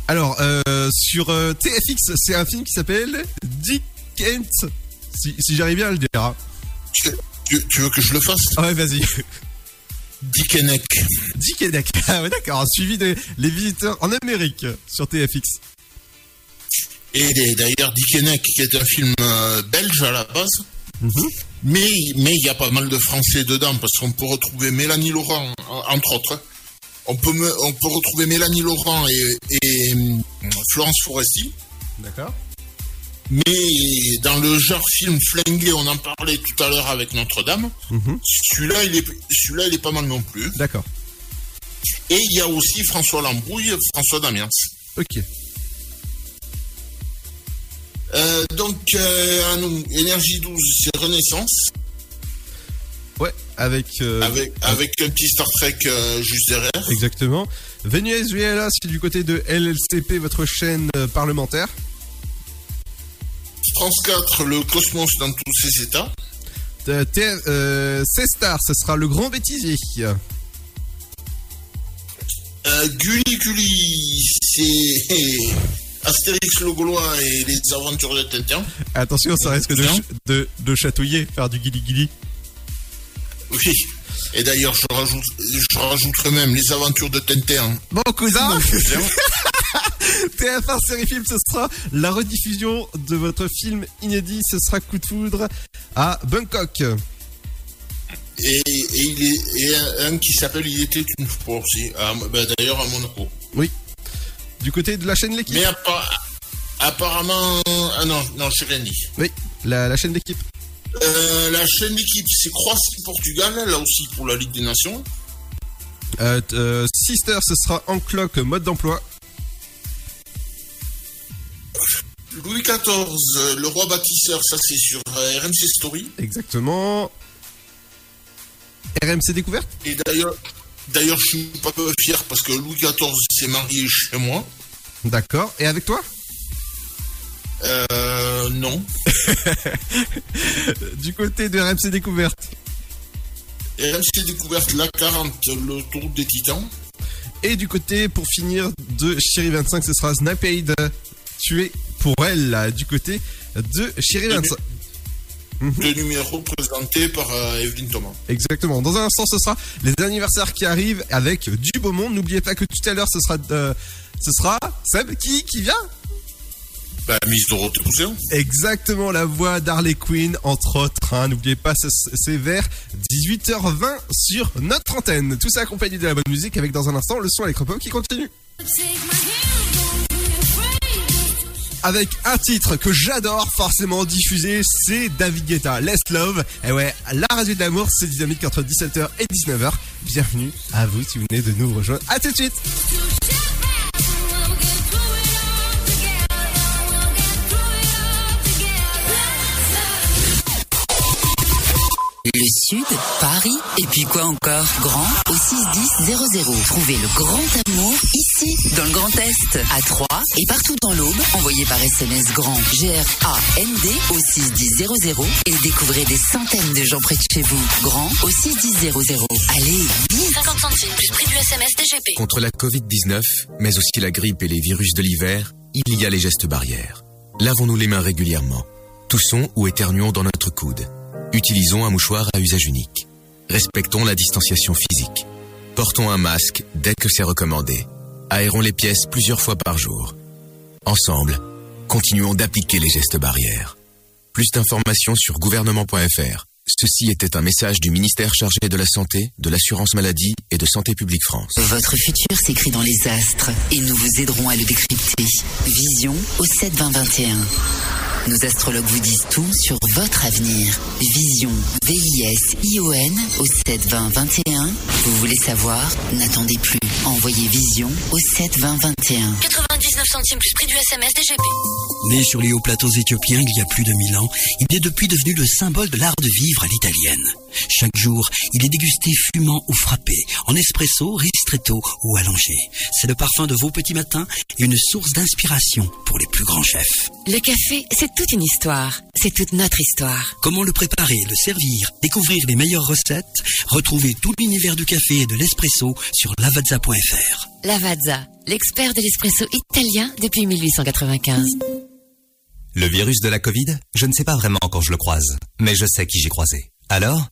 Alors, euh, sur euh, TFX, c'est un film qui s'appelle Dick Kent. Si, si j'arrive bien à le dire. hein. Tu, tu veux que je le fasse? Ah ouais, vas-y. Dick and Neck. Dick. Ah ouais, d'accord. Suivi des les visiteurs en Amérique sur TFX. Et d'ailleurs, Dick and Neck, qui est un film euh, belge à la base. Mais mais il y a pas mal de Français dedans, parce qu'on peut retrouver Mélanie Laurent, en- entre autres. On peut, me- on peut retrouver Mélanie Laurent et, et, hum, Florence Foresti. D'accord. Mais dans le genre film flingué, on en parlait tout à l'heure avec Notre-Dame. Celui-là, il est, celui-là, il est pas mal non plus. D'accord. Et il y a aussi François Lambrouille, François Damiens. Ok. Euh, donc, euh, à nous, Énergie 12, c'est Renaissance, Ouais, avec. euh, avec, avec un petit Star Trek euh, juste derrière. Exactement. Venezuela, c'est du côté de LLCP, votre chaîne euh, parlementaire. France 4, le Cosmos dans tous ses états. Euh, euh, C-Star, ce sera le grand bêtisier. Euh, Gulli Gulli, c'est Astérix le Gaulois et les aventures de Tintin. Attention, ça risque de, ch- de, de chatouiller, faire du guili-guili. Oui. Et d'ailleurs, je, rajoute, je rajouterai même les aventures de Tintin. Mon cousin Mon cousin. TF1 série film, ce sera la rediffusion de votre film inédit. Ce sera Coup de foudre à Bangkok. Et, et il est, et un, un qui s'appelle Il était une fois aussi. ben, d'ailleurs à Monaco. Oui. Du côté de la chaîne L'équipe. Mais appa- apparemment. Ah non, non, je rien dit. Oui, la, la chaîne L'équipe. Euh, la chaîne d'équipe, c'est Croatie-Portugal, là aussi pour la Ligue des Nations. Euh, euh, Sister, ce sera en cloque mode d'emploi. Louis XIV, euh, le roi bâtisseur, ça c'est sur euh, RMC Story. Exactement. RMC découverte Et d'ailleurs, d'ailleurs, je suis pas peu fier parce que Louis XIV s'est marié chez moi. D'accord. Et avec toi? Euh, non. Du côté de RMC découverte. RMC découverte la 40, le tour des titans. Et du côté, pour finir, de Chéri 25, ce sera Snapade tué pour elle, là, du côté de Chéri 25. Le numéro présenté par euh, Evelyne Thomas. Exactement. Dans un instant, ce sera les anniversaires qui arrivent avec du beau monde. N'oubliez pas que tout à l'heure, ce sera, euh, ce sera Seb qui, qui vient Bah, Miss Dorothée Poussin. Exactement, la voix d'Harley Quinn, entre autres. hein. N'oubliez pas, c'est- c'est vers 18h20 sur notre antenne. Tout ça accompagné de la bonne musique avec dans un instant le son électropop qui continue. Avec un titre que j'adore forcément diffuser, c'est David Guetta, Let's Love. Et ouais, la radio de l'amour, c'est dynamique entre 17h et 19h. Bienvenue à vous si vous venez de nous rejoindre. À tout de suite Le Sud, Paris, et puis quoi encore? Grand au 61000. Trouvez le grand amour ici, dans le Grand Est, à Troyes et partout dans l'Aube. Envoyez par SMS grand G-R-A-N-D au 61000 et découvrez des centaines de gens près de chez vous. Grand au 61000. Allez, vite 50 centimes plus prix du SMS DGP. Contre la Covid-19, mais aussi la grippe et les virus de l'hiver, il y a les gestes barrières. Lavons-nous les mains régulièrement. Toussons ou éternuons dans notre coude. Utilisons un mouchoir à usage unique. Respectons la distanciation physique. Portons un masque dès que c'est recommandé. Aérons les pièces plusieurs fois par jour. Ensemble, continuons d'appliquer les gestes barrières. Plus d'informations sur gouvernement.fr. Ceci était un message du ministère chargé de la Santé, de l'Assurance Maladie et de Santé Publique France. Votre futur s'écrit dans les astres et nous vous aiderons à le décrypter. Vision au 7 20 21. Nos astrologues vous disent tout sur votre avenir. Vision, V-I-S-I-O-N au 7 20 21. Vous voulez savoir? N'attendez plus. Envoyez Vision au 7 20 21. 99 centimes plus prix du SMS DGP. Né sur les hauts plateaux éthiopiens il y a plus de mille ans, il est depuis devenu le symbole de l'art de vivre à l'italienne. Chaque jour, il est dégusté fumant ou frappé, en espresso, ristretto ou allongé. C'est le parfum de vos petits matins et une source d'inspiration pour les plus grands chefs. Le café, c'est toute une histoire. C'est toute notre histoire. Comment le préparer, le servir, découvrir les meilleures recettes, retrouver tout l'univers du café et de l'espresso sur lavazza.fr. Lavazza, l'expert de l'espresso italien depuis 1895. Le virus de la Covid, je ne sais pas vraiment quand je le croise, mais je sais qui j'ai croisé. Alors,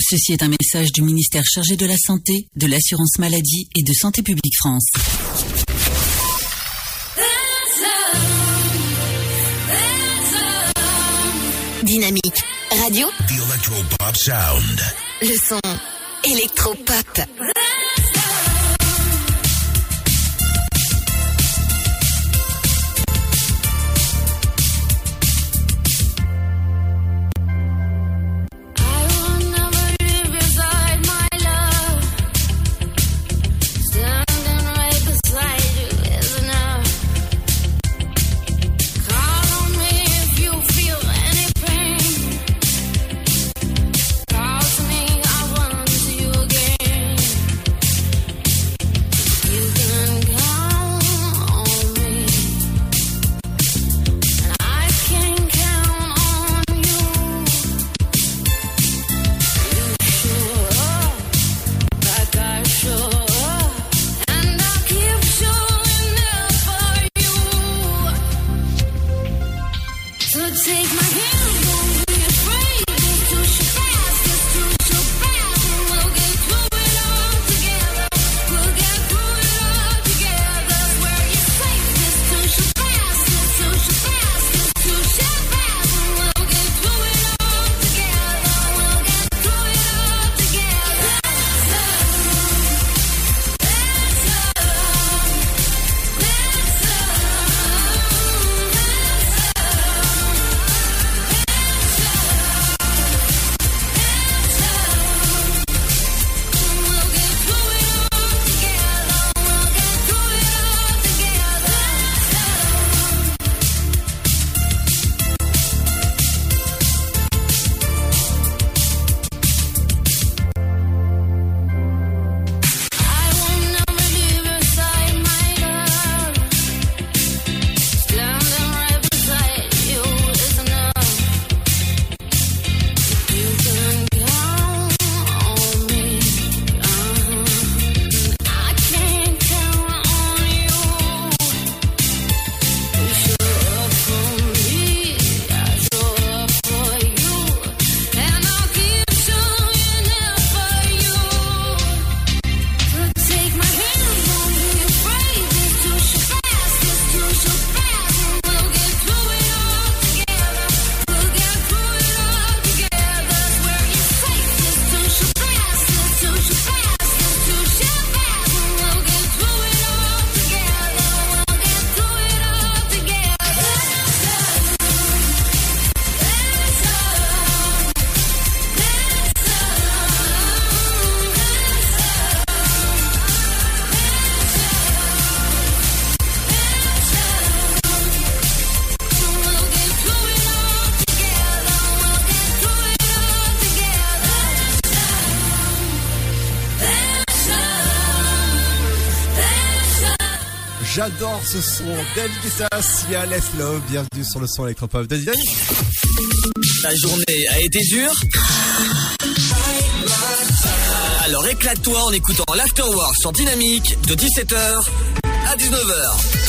Ceci est un message du ministère chargé de la Santé, de l'Assurance Maladie et de Santé Publique France. Dynamique. Radio. The Electropop Sound. Le son. Électropop. Call j'adore ce son. David Guetta, Sia, Let's Love, bienvenue sur le son électropop Dynamique. Ta journée a été dure Alors éclate-toi en écoutant l'Afterwork sur Dynamique de 17h à 19h.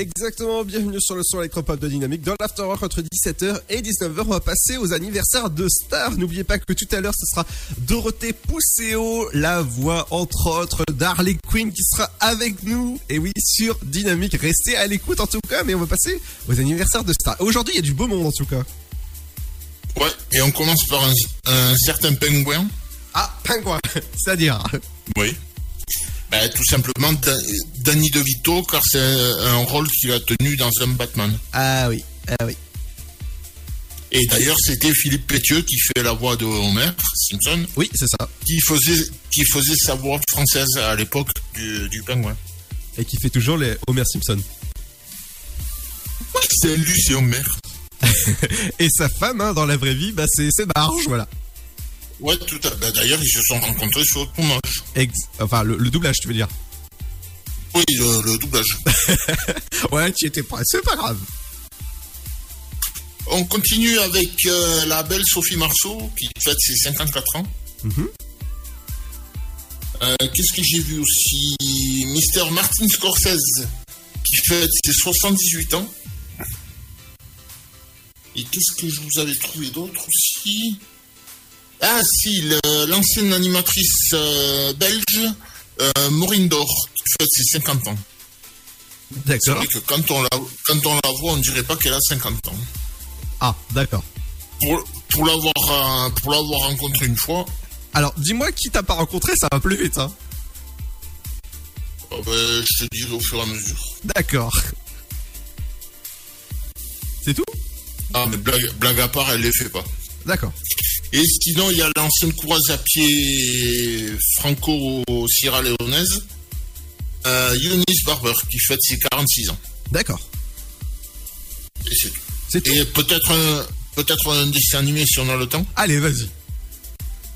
Exactement, bienvenue sur le son électropop de Dynamique. Dans l'Afterwork entre 17h et 19h, on va passer aux anniversaires de stars. N'oubliez pas que tout à l'heure, ce sera Dorothée Pousseau, la voix entre autres d'Harley Quinn qui sera avec nous. Et oui, sur Dynamique. Restez à l'écoute en tout cas, mais on va passer aux anniversaires de stars. Aujourd'hui, il y a du beau monde en tout cas. Ouais, et on commence par un, un certain pingouin. Ah, pingouin, c'est-à-dire Oui. Ben, tout simplement Da- Danny DeVito, car c'est un rôle qu'il a tenu dans un Batman. Ah oui, ah oui. Et d'ailleurs, c'était Philippe Pétieux qui fait la voix de Homer Simpson. Oui, c'est ça. Qui faisait, qui faisait sa voix française à l'époque du, du pingouin. Et qui fait toujours les Homer Simpson. C'est lui, c'est Homer. et sa femme, hein, dans la vraie vie, bah, c'est c'est Marge, voilà. Ouais, tout à ben, D'ailleurs, ils se sont rencontrés sur le tournage. Ex- enfin, le, le doublage, tu veux dire? Oui, le, le doublage. Ouais, tu étais pas, c'est pas grave. On continue avec euh, la belle Sophie Marceau, qui fête ses 54 ans. Mhm. Euh, Qu'est-ce que j'ai vu aussi? Mister Martin Scorsese, qui fête ses 78 ans. Et qu'est-ce que je vous avais trouvé d'autre aussi? Ah si, l'ancienne animatrice euh, belge, euh, Maureen Dor, qui fête ses 50 ans. D'accord. que quand on, la, quand on la voit, on dirait pas qu'elle a 50 ans. Ah, d'accord. Pour, pour l'avoir euh, pour l'avoir rencontré une fois, Alors, dis-moi qui t'as pas rencontré, ça va plus vite, hein. euh, ben, je te dirai au fur et à mesure. D'accord. C'est tout? Ah, mais blague, blague à part, elle les fait pas. D'accord. Et sinon, il y a l'ancienne course à pied franco-sierra léonaise, euh, Eunice Barber, qui fête ses 46 ans. D'accord. Et c'est tout. C'est tout. Et peut-être un, peut-être un dessin animé si on a le temps. Allez, vas-y.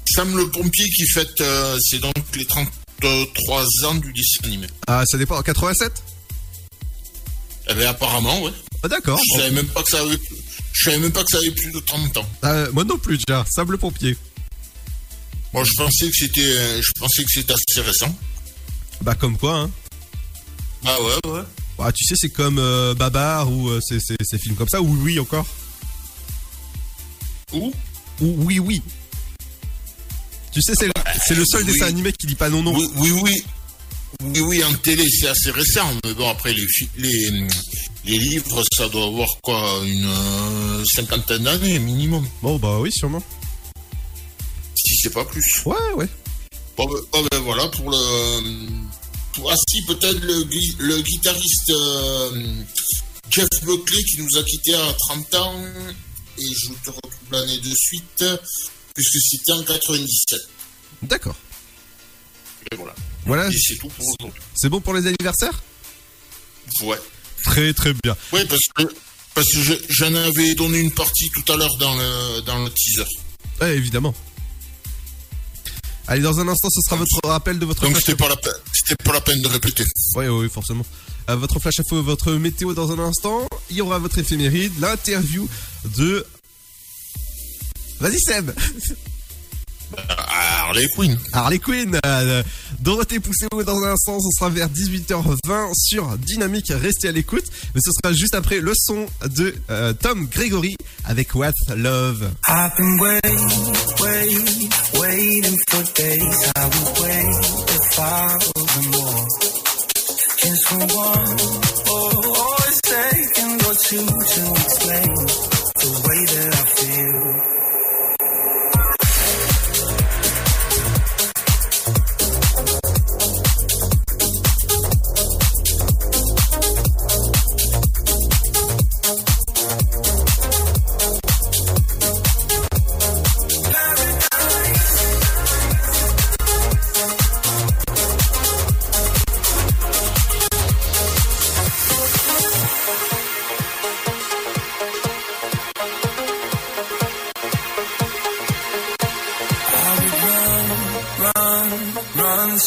Sam le pompier qui fête, euh, c'est donc les 33 ans du dessin animé. Ah, ça dépend. 87 Eh bien, apparemment, ouais. Ah, d'accord. Je savais même pas que ça avait, je savais même pas que ça avait plus de 30 ans. Euh, moi non plus, déjà. Sable pompier. Moi, je pensais que c'était, euh, je pensais que c'était assez récent. Bah, comme quoi, hein. Ah ouais, ouais. Bah, tu sais, c'est comme euh, Babar ou euh, ces, ces- ces films comme ça. Ou oui, encore. Où? Ou oui, oui. Tu sais, c'est le, c'est le seul oui. dessin animé qui dit pas non, non. Oui, oui, oui. Oui, en télé, c'est assez récent. Mais bon, après, les, les, les livres, ça doit avoir quoi Une euh, cinquantaine d'années minimum. Bon, bah oui, sûrement. Si c'est pas plus. Ouais, ouais. Bon, ben, bon, ben, voilà, pour le. Pour, ah, si, peut-être le, le guitariste euh, Jeff Buckley qui nous a quittés à 30 ans. Et je te retrouve l'année de suite, puisque c'était en 97. D'accord. Et voilà. Voilà. Et c'est tout pour aujourd'hui. C'est bon pour les anniversaires? Ouais. Très, très bien. Oui, parce que, parce que je- j'en avais donné une partie tout à l'heure dans le, dans le teaser. Ouais, évidemment. Allez, dans un instant, ce sera votre rappel de votre Donc flash c'était pas la peine, c'était pas la peine de répéter. Oui, oui, forcément. Euh, votre flash info, votre météo dans un instant. Il y aura votre éphéméride, l'interview de. Vas-y, Seb Harley Quinn. Harley Quinn euh, Dorothée Pousseau dans un instant, ce sera vers 18h20 sur Dynamique. Restez à l'écoute. Mais ce sera juste après le son de euh, Tom Gregory avec What Love. I've been waiting, waiting, waiting for days. I would wait if I were more. Just for one, oh, oh, it's taken or two to explain the way that I feel.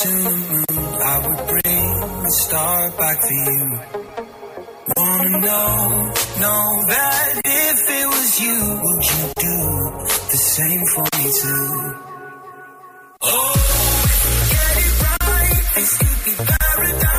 mountain, I would bring the star back for you. Wanna know, know that if it was you, would you do the same for me too? Oh, if you get it right, this could be paradise.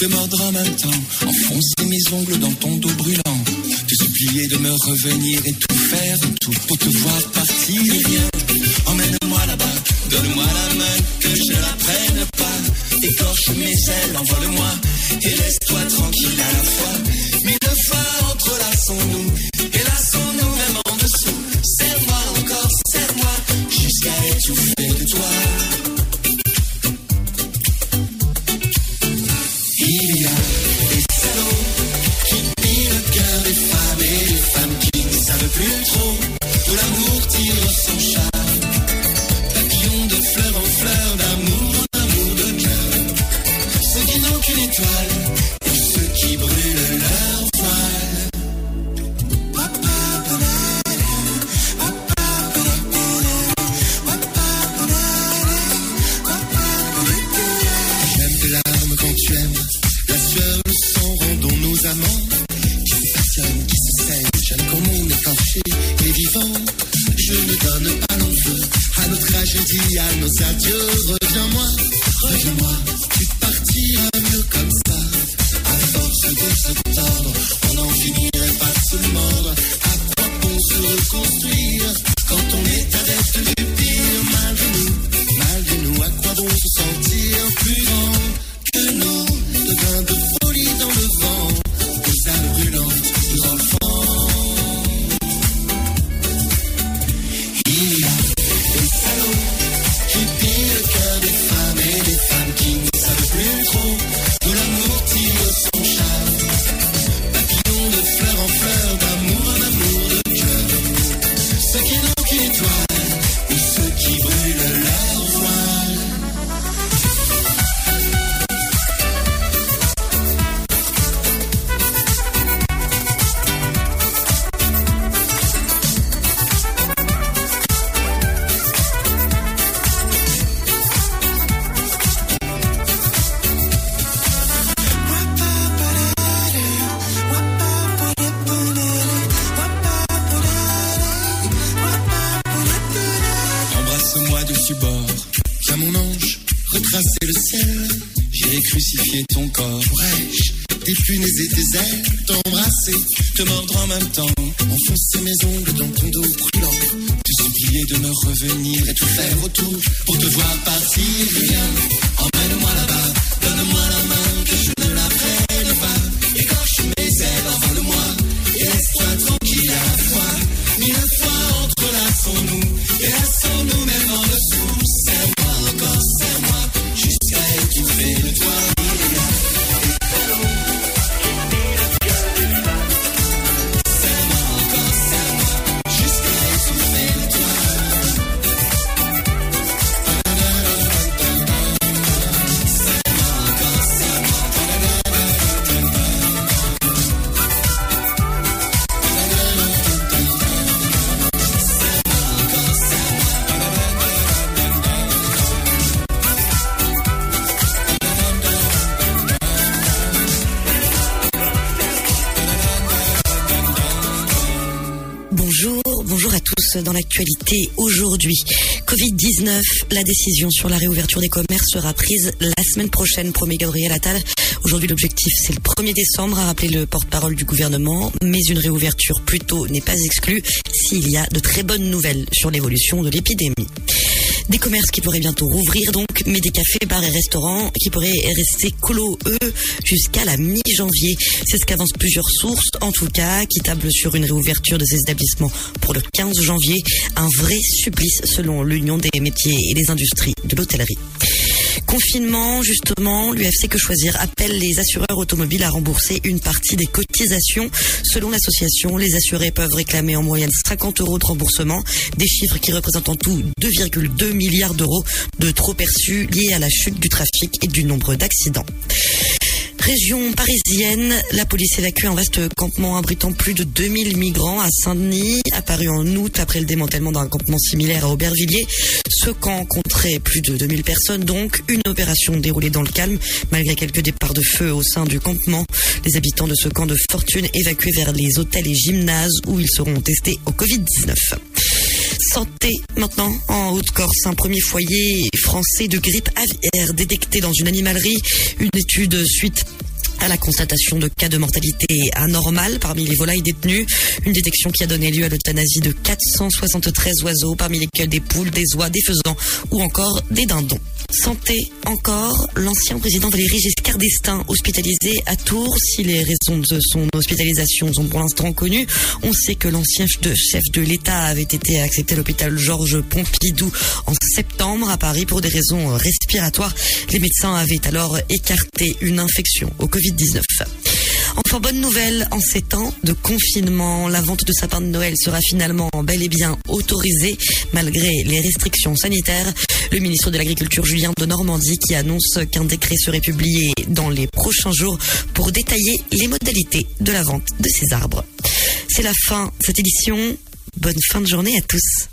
te mordre en même temps. Crucifier ton corps. Pourrais-je tes punaises et tes ailes t'embrasser, te mordre en même temps, enfoncer mes ongles dans ton dos brûlant, te supplier de me revenir et tout faire autour pour te voir partir. Aujourd'hui, Covid-19, la décision sur la réouverture des commerces sera prise la semaine prochaine, promet Gabriel Attal. Aujourd'hui, l'objectif, c'est le 1er décembre, a rappelé le porte-parole du gouvernement, mais une réouverture plus tôt n'est pas exclue s'il y a de très bonnes nouvelles sur l'évolution de l'épidémie. Des commerces qui pourraient bientôt rouvrir donc, mais des cafés, bars et restaurants qui pourraient rester clos, eux, jusqu'à la mi-janvier. C'est ce qu'avancent plusieurs sources, en tout cas, qui tablent sur une réouverture de ces établissements pour le 15 janvier. Un vrai supplice selon l'Union des métiers et des industries de l'hôtellerie. Confinement, justement, l'UFC Que Choisir appelle les assureurs automobiles à rembourser une partie des cotisations. Selon l'association, les assurés peuvent réclamer en moyenne 50 euros de remboursement, des chiffres qui représentent en tout 2,2 milliards d'euros de trop perçus liés à la chute du trafic et du nombre d'accidents. Région parisienne, la police évacue un vaste campement abritant plus de 2000 migrants à Saint-Denis, apparu en août après le démantèlement d'un campement similaire à Aubervilliers. Ce camp compterait plus de 2000 personnes, donc une opération déroulée dans le calme, malgré quelques départs de feu au sein du campement. Les habitants de ce camp de fortune évacués vers les hôtels et gymnases où ils seront testés au Covid-19. Santé maintenant en Haute-Corse, un premier foyer français de grippe aviaire détecté dans une animalerie. Une étude suite à la constatation de cas de mortalité anormale parmi les volailles détenues. Une détection qui a donné lieu à l'euthanasie de 473 oiseaux, parmi lesquels des poules, des oies, des faisans ou encore des dindons. Santé encore, l'ancien président Valéry Giscard d'Estaing hospitalisé à Tours. Si les raisons de son hospitalisation sont pour l'instant connues, on sait que l'ancien chef de l'État avait été accepté à l'hôpital Georges Pompidou en septembre à Paris pour des raisons respiratoires. Les médecins avaient alors écarté une infection au Covid-19. Enfin, bonne nouvelle, en ces temps de confinement, la vente de sapins de Noël sera finalement bel et bien autorisée malgré les restrictions sanitaires. Le ministre de l'Agriculture, Julien de Normandie, qui annonce qu'un décret serait publié dans les prochains jours pour détailler les modalités de la vente de ces arbres. C'est la fin de cette édition. Bonne fin de journée à tous.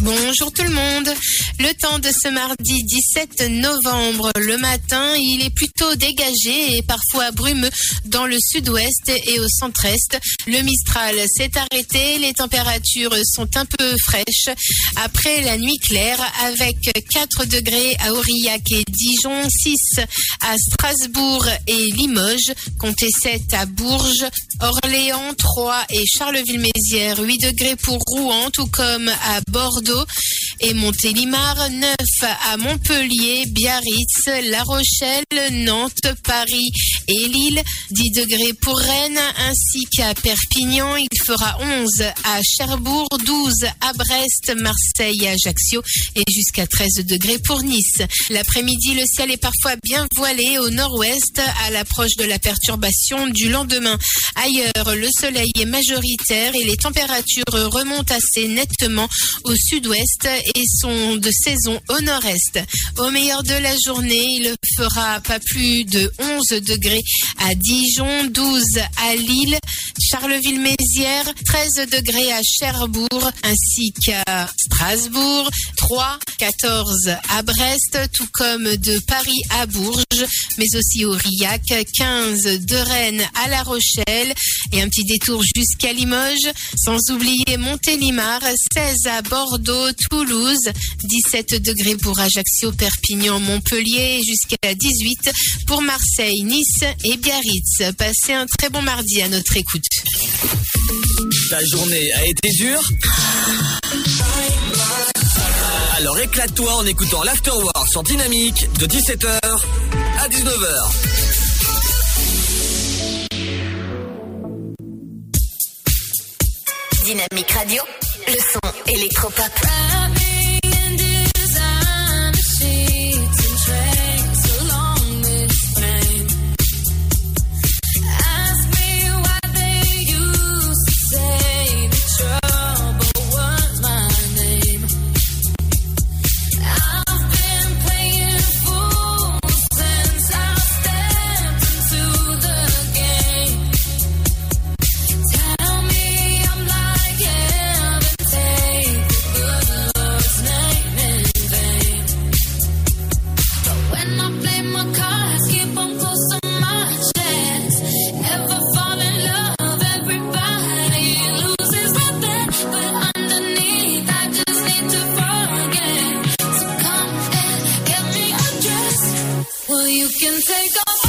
Bonjour tout le monde. Le temps de ce mardi 17 novembre. Le matin, il est plutôt dégagé et parfois brumeux dans le sud-ouest et au centre-est. Le Mistral s'est arrêté. Les températures sont un peu fraîches après la nuit claire avec 4 degrés à Aurillac et Dijon, 6 à Strasbourg et Limoges, comptez 7 à Bourges, Orléans, 3 et Charleville-Mézières, 8 degrés pour Rouen, tout comme à Bordeaux Bordeaux et Montélimar, 9 à Montpellier, Biarritz, La Rochelle, Nantes, Paris et Lille, 10 degrés pour Rennes ainsi qu'à Perpignan, il fera 11 à Cherbourg, 12 à Brest, Marseille, Ajaccio et jusqu'à 13 degrés pour Nice. L'après-midi, le ciel est parfois bien voilé au nord-ouest à l'approche de la perturbation du lendemain. Ailleurs, le soleil est majoritaire et les températures remontent assez nettement au sud-ouest et sont de saison au nord-est. Au meilleur de la journée, il fera pas plus de 11 degrés à Dijon, 12 à Lille, Charleville-Mézières, 13 degrés à Cherbourg, ainsi qu'à Strasbourg, 3, 14 à Brest, tout comme de Paris à Bourges, mais aussi Aurillac, 15 de Rennes à La Rochelle et un petit détour jusqu'à Limoges, sans oublier Montélimar, 16 à Bordeaux, Toulouse, 17 degrés pour Ajaccio, Perpignan, Montpellier, jusqu'à 18 pour Marseille, Nice et Biarritz. Passez un très bon mardi à notre écoute. Ta journée a été dure? Alors éclate-toi en écoutant l'Afterwork sur Dynamique de 17h à 19h. Dynamique Radio, le son électropop. You can take off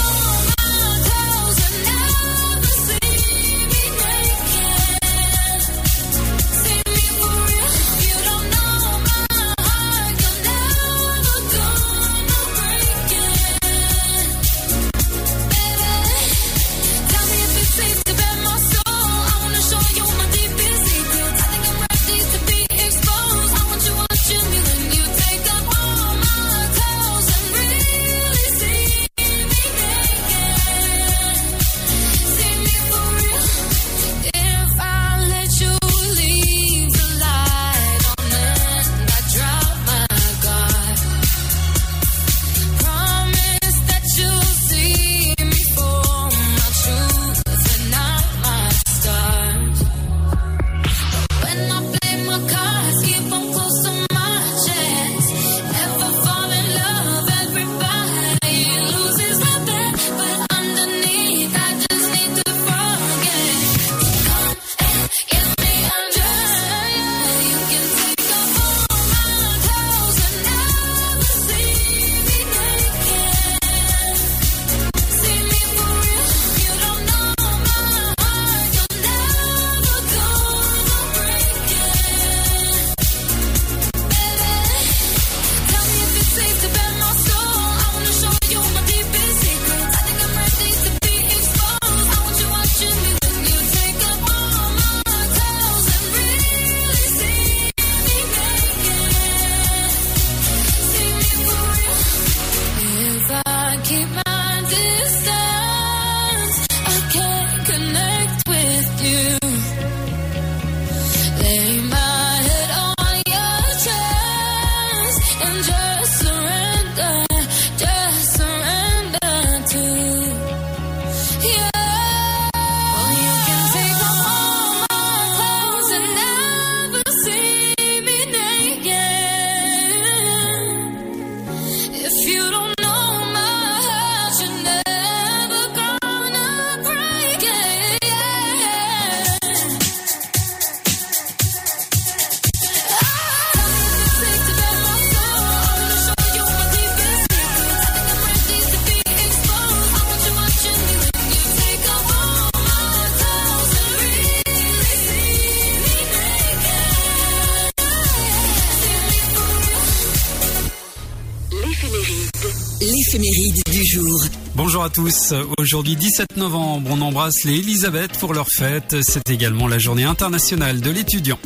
Aujourd'hui 17 novembre, on embrasse les Elisabeth pour leur fête. C'est également la journée internationale de l'étudiant.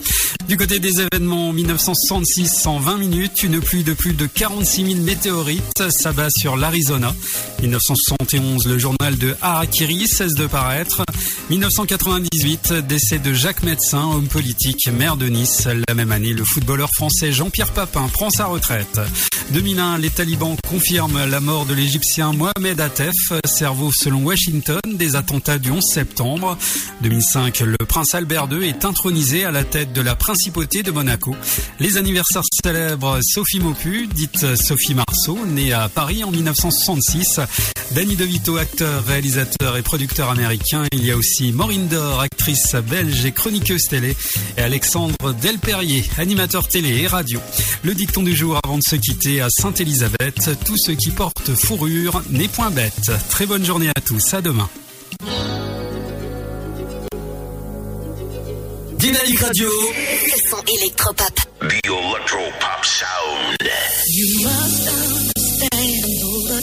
Du côté des événements, 1966, en 20 minutes, une pluie de plus de 46 000 météorites s'abat sur l'Arizona. 1971, le journal de Harakiri cesse de paraître. 1998, décès de Jacques Médecin, homme politique, maire de Nice. La même année, le footballeur français Jean-Pierre Papin prend sa retraite. 2001, les talibans confirment la mort de l'Égyptien Mohamed Katef, cerveau selon Washington des attentats du 11 septembre 2005. Le prince Albert II est intronisé à la tête de la principauté de Monaco. Les anniversaires célèbres Sophie Mopu, dite Sophie Marceau, née à Paris en 1966. Danny DeVito, acteur, réalisateur et producteur américain. Il y a aussi Maureen Dor, actrice belge et chroniqueuse télé. Et Alexandre Delperrier, animateur télé et radio. Le dicton du jour avant de se quitter à Sainte-Élisabeth. Tout ce qui porte fourrure n'est point bête. Très bonne journée à tous. À demain. Dynamique Radio. Le son électropop. The Electro Pop Sound. You must understand, though the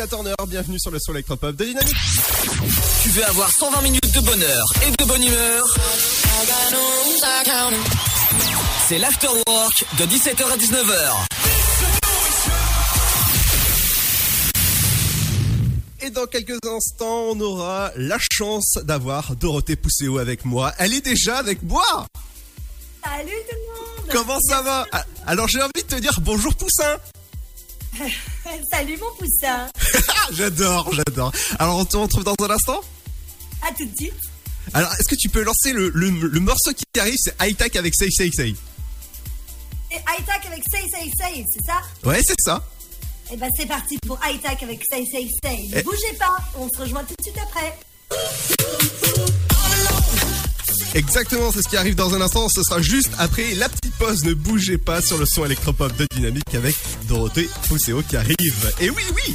Tina Turner, bienvenue sur le son électropop de Dynamique. Tu veux avoir 120 minutes de bonheur et de bonne humeur? C'est l'afterwork de 17h à 19h. Et dans quelques instants, on aura la chance d'avoir Dorothée Pousséo avec moi. Elle est déjà avec moi Salut tout le monde Comment ça va? Ah, Alors j'ai envie de te dire bonjour Poussin Salut mon poussin J'adore, j'adore. Alors on te retrouve dans un instant? À tout de suite Alors est-ce que tu peux lancer le, le- le morceau qui arrive? C'est High Tech avec Say Say Say. Et High Tech avec Say Say Say, c'est ça? Ouais, c'est ça. Et ben c'est parti pour High Tech avec Say Say Say. Ne Eh. bougez pas, on se rejoint tout de suite après. Exactement, c'est ce qui arrive dans un instant. Ce sera juste après la petite pause. Ne bougez pas sur le son électropop de Dynamique avec Dorothée Pousséo qui arrive. Et oui, oui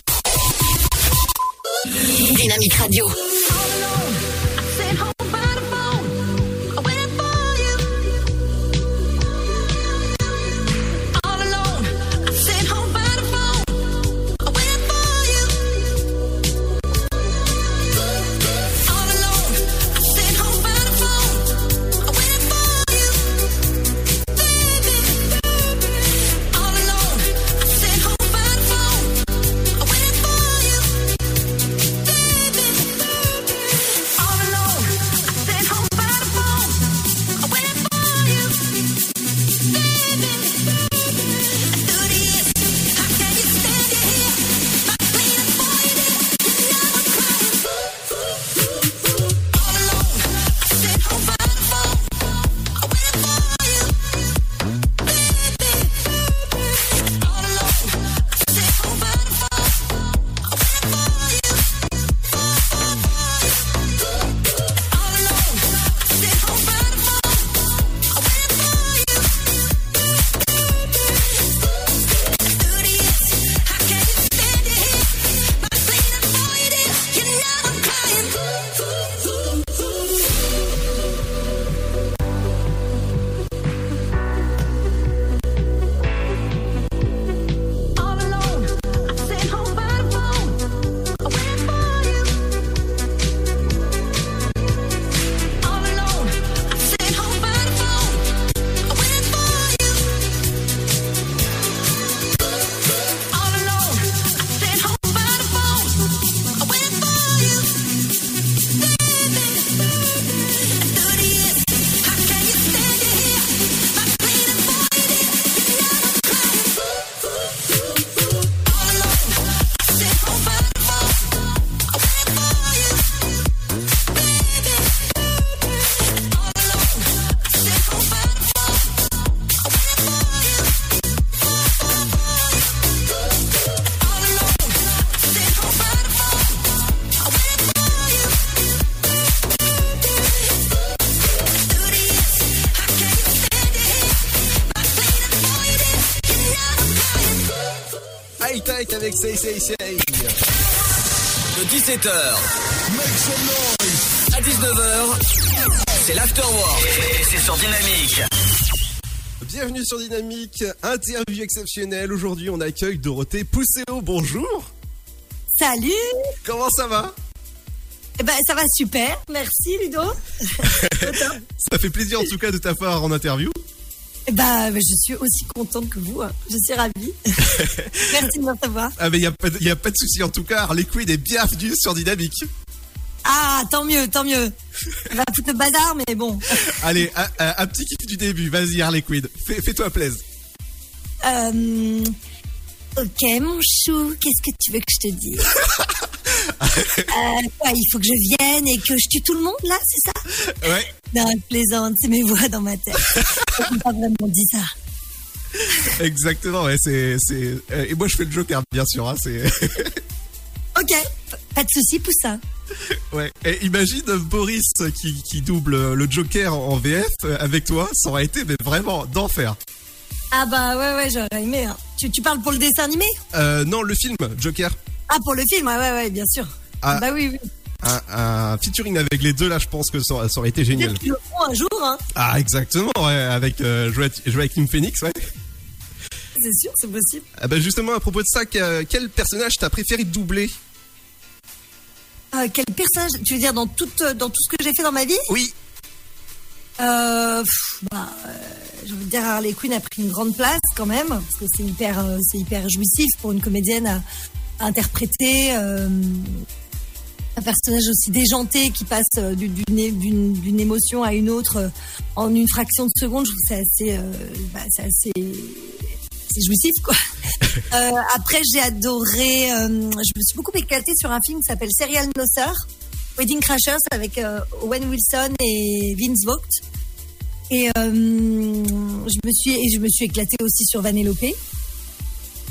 Dynamique Radio. Sur Dynamique. Interview exceptionnelle. Aujourd'hui, on accueille Dorothée Pousséo. Bonjour. Salut Comment ça va? Eh ben, ça va super. Merci, Ludo. Ça fait plaisir en tout cas de t'avoir en interview. Ben, je suis aussi contente que vous. hein. Je suis ravie. Merci de me recevoir. Ah mais il y a pas de, y a pas de souci en tout cas. Harley Quinn est bienvenue sur Dynamique. Ah, tant mieux, tant mieux. On va foutre le bazar, mais bon. Allez, un, un- un petit kiff du début. Vas-y Harley Quinn. Fais- Fais-toi plaisir. Euh, ok, mon chou, qu'est-ce que tu veux que je te dise Euh, quoi, Il faut que je vienne et que je tue tout le monde, là, c'est ça Ouais. Non, je plaisante, c'est mes voix dans ma tête. Je pas vraiment dit ça. Exactement. Ouais, c'est euh, Et moi je fais le Joker bien sûr. Hein. Ok, pas de souci, Poussin. Ouais. Et imagine Boris qui, qui double le Joker en VF avec toi. Ça aurait été mais vraiment d'enfer. Ah bah ouais, ouais, j'aurais aimé. hein. Tu, tu parles pour le dessin animé? Euh, non, le film Joker. Ah, pour le film, ouais, ouais, ouais, bien sûr. Ah. Bah oui, oui. Un, un featuring avec les deux là, je pense que ça, ça aurait été génial. Ils le feront un jour, hein. Ah exactement, ouais, avec euh, Joaqu- Joaquin Phoenix, ouais. C'est sûr, c'est possible. Ah bah justement à propos de ça, que- quel personnage t'as préféré doubler? Euh, quel personnage Tu veux dire dans tout, euh, dans tout ce que j'ai fait dans ma vie? Oui. Euh, pff, bah, euh, je veux dire, Harley Quinn a pris une grande place quand même, parce que c'est hyper, euh, c'est hyper jouissif pour une comédienne à, à interpréter euh, un personnage aussi déjanté qui passe du- d'une d'une- d'une émotion à une autre en une fraction de seconde. Je trouve que c'est assez, euh, bah, c'est assez, c'est jouissif quoi. Euh, après, j'ai adoré. euh, je me suis beaucoup éclatée sur un film qui s'appelle Serial No Sir, Wedding Crashers avec euh, Owen Wilson et Vince Vogt. Et je me suis et je me suis éclatée aussi sur Vanellope,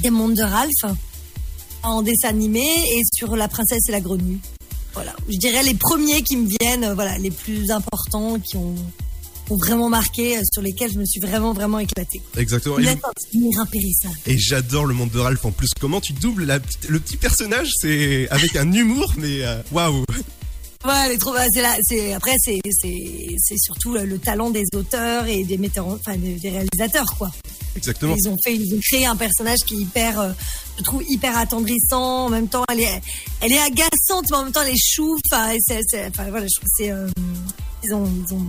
Des mondes de Ralph en dessin animé et sur La princesse et la grenouille. Voilà, je dirais les premiers qui me viennent, voilà, les plus importants qui ont, ont vraiment marqué, euh, sur lesquels je me suis vraiment vraiment éclatée. Exactement. Il Et, j'adore le monde de Ralph en plus. Comment tu doubles la le petit personnage C'est avec un humour, mais euh, waouh. Ouais, trop. bah, C'est là. C'est après, c'est surtout le, le talent des auteurs et des metteurs, en- enfin des, réalisateurs, quoi. Exactement. Ils ont fait, ils ont créé un personnage qui est hyper, euh, je trouve hyper attendrissant. En même temps, elle est, elle est agaçante, mais en même temps, elle est chou. Enfin, c'est- voilà, je trouve que c'est, euh, ils ont, ils ont,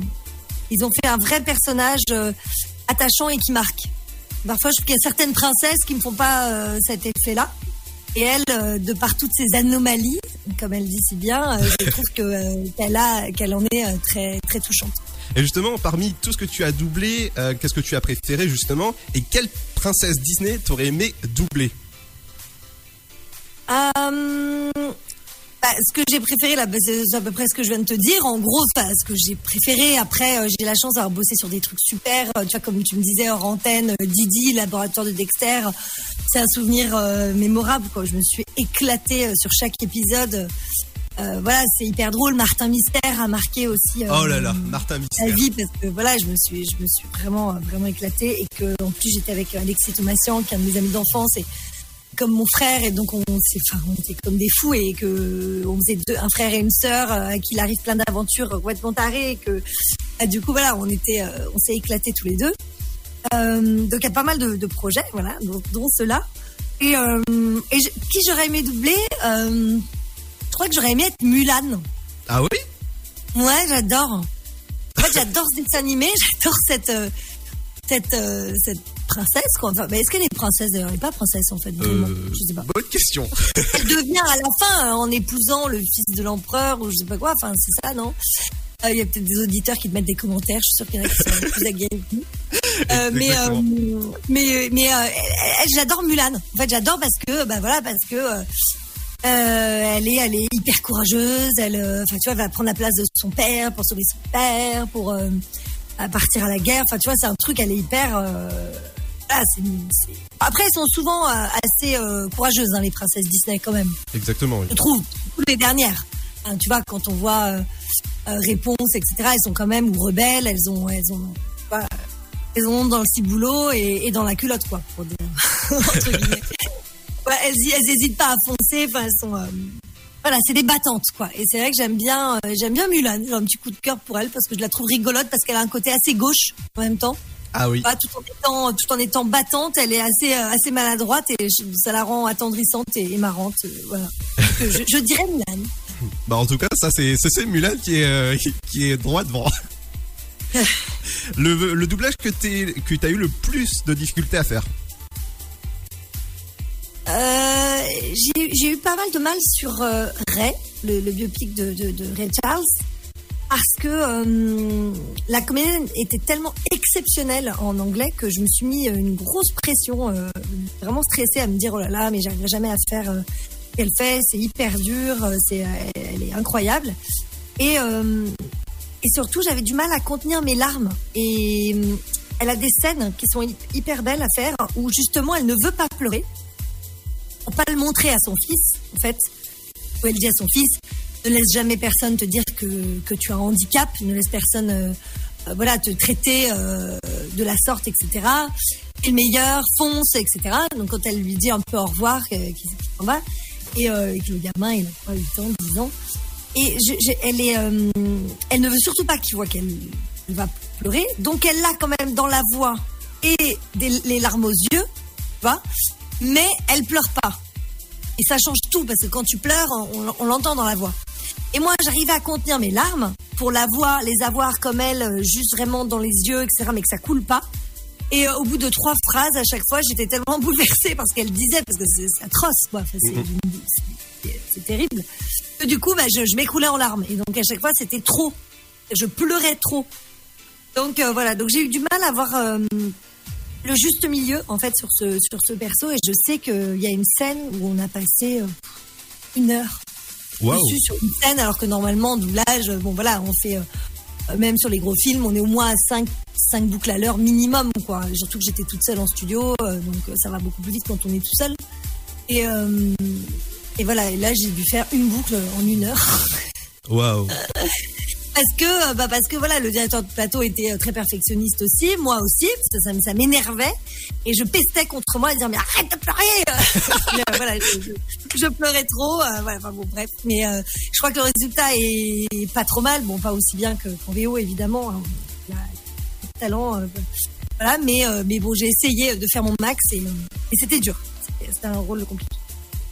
ils ont fait un vrai personnage euh, attachant et qui marque. Parfois, je trouve qu'il y a certaines princesses qui ne font pas euh, cet effet-là. Et elle, euh, de par toutes ces anomalies, comme elle dit si bien, je trouve que qu'elle a, qu'elle en est très, très touchante. Et justement, parmi tout ce que tu as doublé, euh, qu'est-ce que tu as préféré justement Et quelle princesse Disney t'aurais aimé doubler? Euh, bah, ce que j'ai préféré là, bah, c'est à peu près ce que je viens de te dire. En gros, bah, ce que j'ai préféré. Après, euh, j'ai la chance d'avoir bossé sur des trucs super. euh, tu vois, comme tu me disais hors antenne, euh, Didi, laboratoire de Dexter. C'est un souvenir mémorable. Quoi. Je me suis éclatée sur chaque épisode. Euh, voilà, c'est hyper drôle. Martin Mystère a marqué aussi. Oh là là, Martin la Mystère. vie parce que voilà je me suis je me suis vraiment vraiment éclatée et que en plus j'étais avec Alexis Thomasian qui est un de mes amis d'enfance et comme mon frère et donc on s'est enfin on était comme des fous et que on faisait deux, un frère et une sœur euh, à qui il arrive plein d'aventures complètement tarées et que ah, du coup voilà on était euh, on s'est éclatés tous les deux. Euh, donc il y a pas mal de, de projets voilà dont, dont ceux-là. Et, euh, et je- qui j'aurais aimé doubler euh, je crois que j'aurais aimé être Mulan. Ah oui? Ouais, j'adore. En fait, j'adore ce dessin animé, j'adore cette, cette, cette princesse, quoi. Enfin, mais est-ce qu'elle est princesse d'ailleurs Elle n'est pas princesse en fait, vraiment. Euh, Je sais pas. Bonne question. Elle devient à la fin euh, en épousant le fils de l'empereur ou je sais pas quoi. Enfin, c'est ça, non? Euh, Il y a peut-être des auditeurs qui te mettent des commentaires. Je suis sûre qu'il y en a qui sont plus aguerris que nous. Euh, mais, euh, mais, mais euh, j'adore Mulan. En fait, j'adore parce que, bah voilà, parce que elle est, elle est hyper courageuse. Elle, enfin, tu vois, elle va prendre la place de son père pour sauver son père, pour à partir à la guerre. Enfin, tu vois, c'est un truc. Elle est hyper. Voilà, c'est- c'est- Après, elles sont souvent euh, assez euh, courageuses, hein, les princesses Disney, quand même. Exactement. oui. Je trouve, les dernières. Hein, tu vois, quand on voit euh, euh, Réponse, etc., elles sont quand même ou rebelles. Elles ont, elles ont, elles ont dans le ciboulot et, et dans la culotte, quoi, pour dire entre guillemets. Ouais, elles, elles hésitent pas à foncer. Enfin, elles sont, voilà, c'est des battantes, quoi. Et c'est vrai que j'aime bien, j'aime bien Mulan. J'ai un petit coup de cœur pour elle parce que je la trouve rigolote parce qu'elle a un côté assez gauche en même temps. Ah oui. Bah, tout en étant tout en étant battante, elle est assez euh, assez maladroite et je- ça la rend attendrissante et, et marrante. euh, voilà. Euh, je, je dirais Mulan. Bah en tout cas, ça c'est Mulan qui est euh, qui- est droit devant. le, le doublage que que t'as eu le plus de difficultés à faire. Euh, j'ai j'ai eu pas mal de mal sur euh, Ray, le, le biopic de, de, de Ray Charles, parce que euh, la comédienne était tellement exceptionnelle en anglais que je me suis mis une grosse pression, euh, vraiment stressée à me dire oh là là, mais j'arriverai jamais à faire euh, ce qu'elle fait, c'est hyper dur, euh, c'est, euh, elle est incroyable. Et, euh, et surtout, j'avais du mal à contenir mes larmes. Et euh, elle a des scènes qui sont hy- hyper belles à faire où justement elle ne veut pas pleurer pour pas le montrer à son fils, en fait, où elle dit à son fils, ne laisse jamais personne te dire que, que tu as un handicap, ne laisse personne, euh, euh, voilà, te traiter euh, de la sorte, etc. T'es le meilleur, fonce, etc. Donc quand elle lui dit un peu au revoir, qu'il s'en va, et, et que le gamin, il a quoi, 8 ans, 10 ans, et elle ne veut surtout pas qu'il voit qu'elle elle va pleurer, donc elle l'a quand même dans la voix et des- les larmes aux yeux, tu vois, mais elle pleure pas. Et ça change tout parce que quand tu pleures, on l'entend dans la voix. Et moi, j'arrivais à contenir mes larmes pour la voix, les avoir comme elle, euh, juste vraiment dans les yeux, etc., mais que ça coule pas. Et euh, au bout de trois phrases, à chaque fois, j'étais tellement bouleversée parce qu'elle disait, parce que c'est atroce, quoi. Enfin, c'est- terrible. Que du coup, bah, je, je m'écroulais en larmes. Et donc, à chaque fois, c'était trop. Je pleurais trop. Donc, euh, voilà. Donc, j'ai eu du mal à voir euh, le juste milieu, en fait, sur ce, sur ce perso. Et je sais qu'il y a une scène où on a passé euh, une heure Waouh. dessus sur une scène, alors que normalement, doublage, euh, bon, voilà, on fait. euh, même sur les gros films, on est au moins à 5, 5 boucles à l'heure minimum, quoi. Surtout que j'étais toute seule en studio, euh, donc ça va beaucoup plus vite quand on est tout seul. Et, euh, et voilà, et là j'ai dû faire une boucle en une heure. Waouh. Parce que, euh, bah parce que voilà, le directeur de plateau était euh, très perfectionniste aussi, moi aussi, parce que ça, m'énervait. Et je pestais contre moi à dire, mais arrête de pleurer euh, voilà, je, pleurais trop, voilà, enfin bon, bref. Mais je crois que le résultat est pas trop mal, bon, pas aussi bien que- qu'en VO, évidemment. hein. Il a talent, voilà, mais, mais bon, j'ai essayé de faire mon max et, et c'était dur. C'était un rôle compliqué.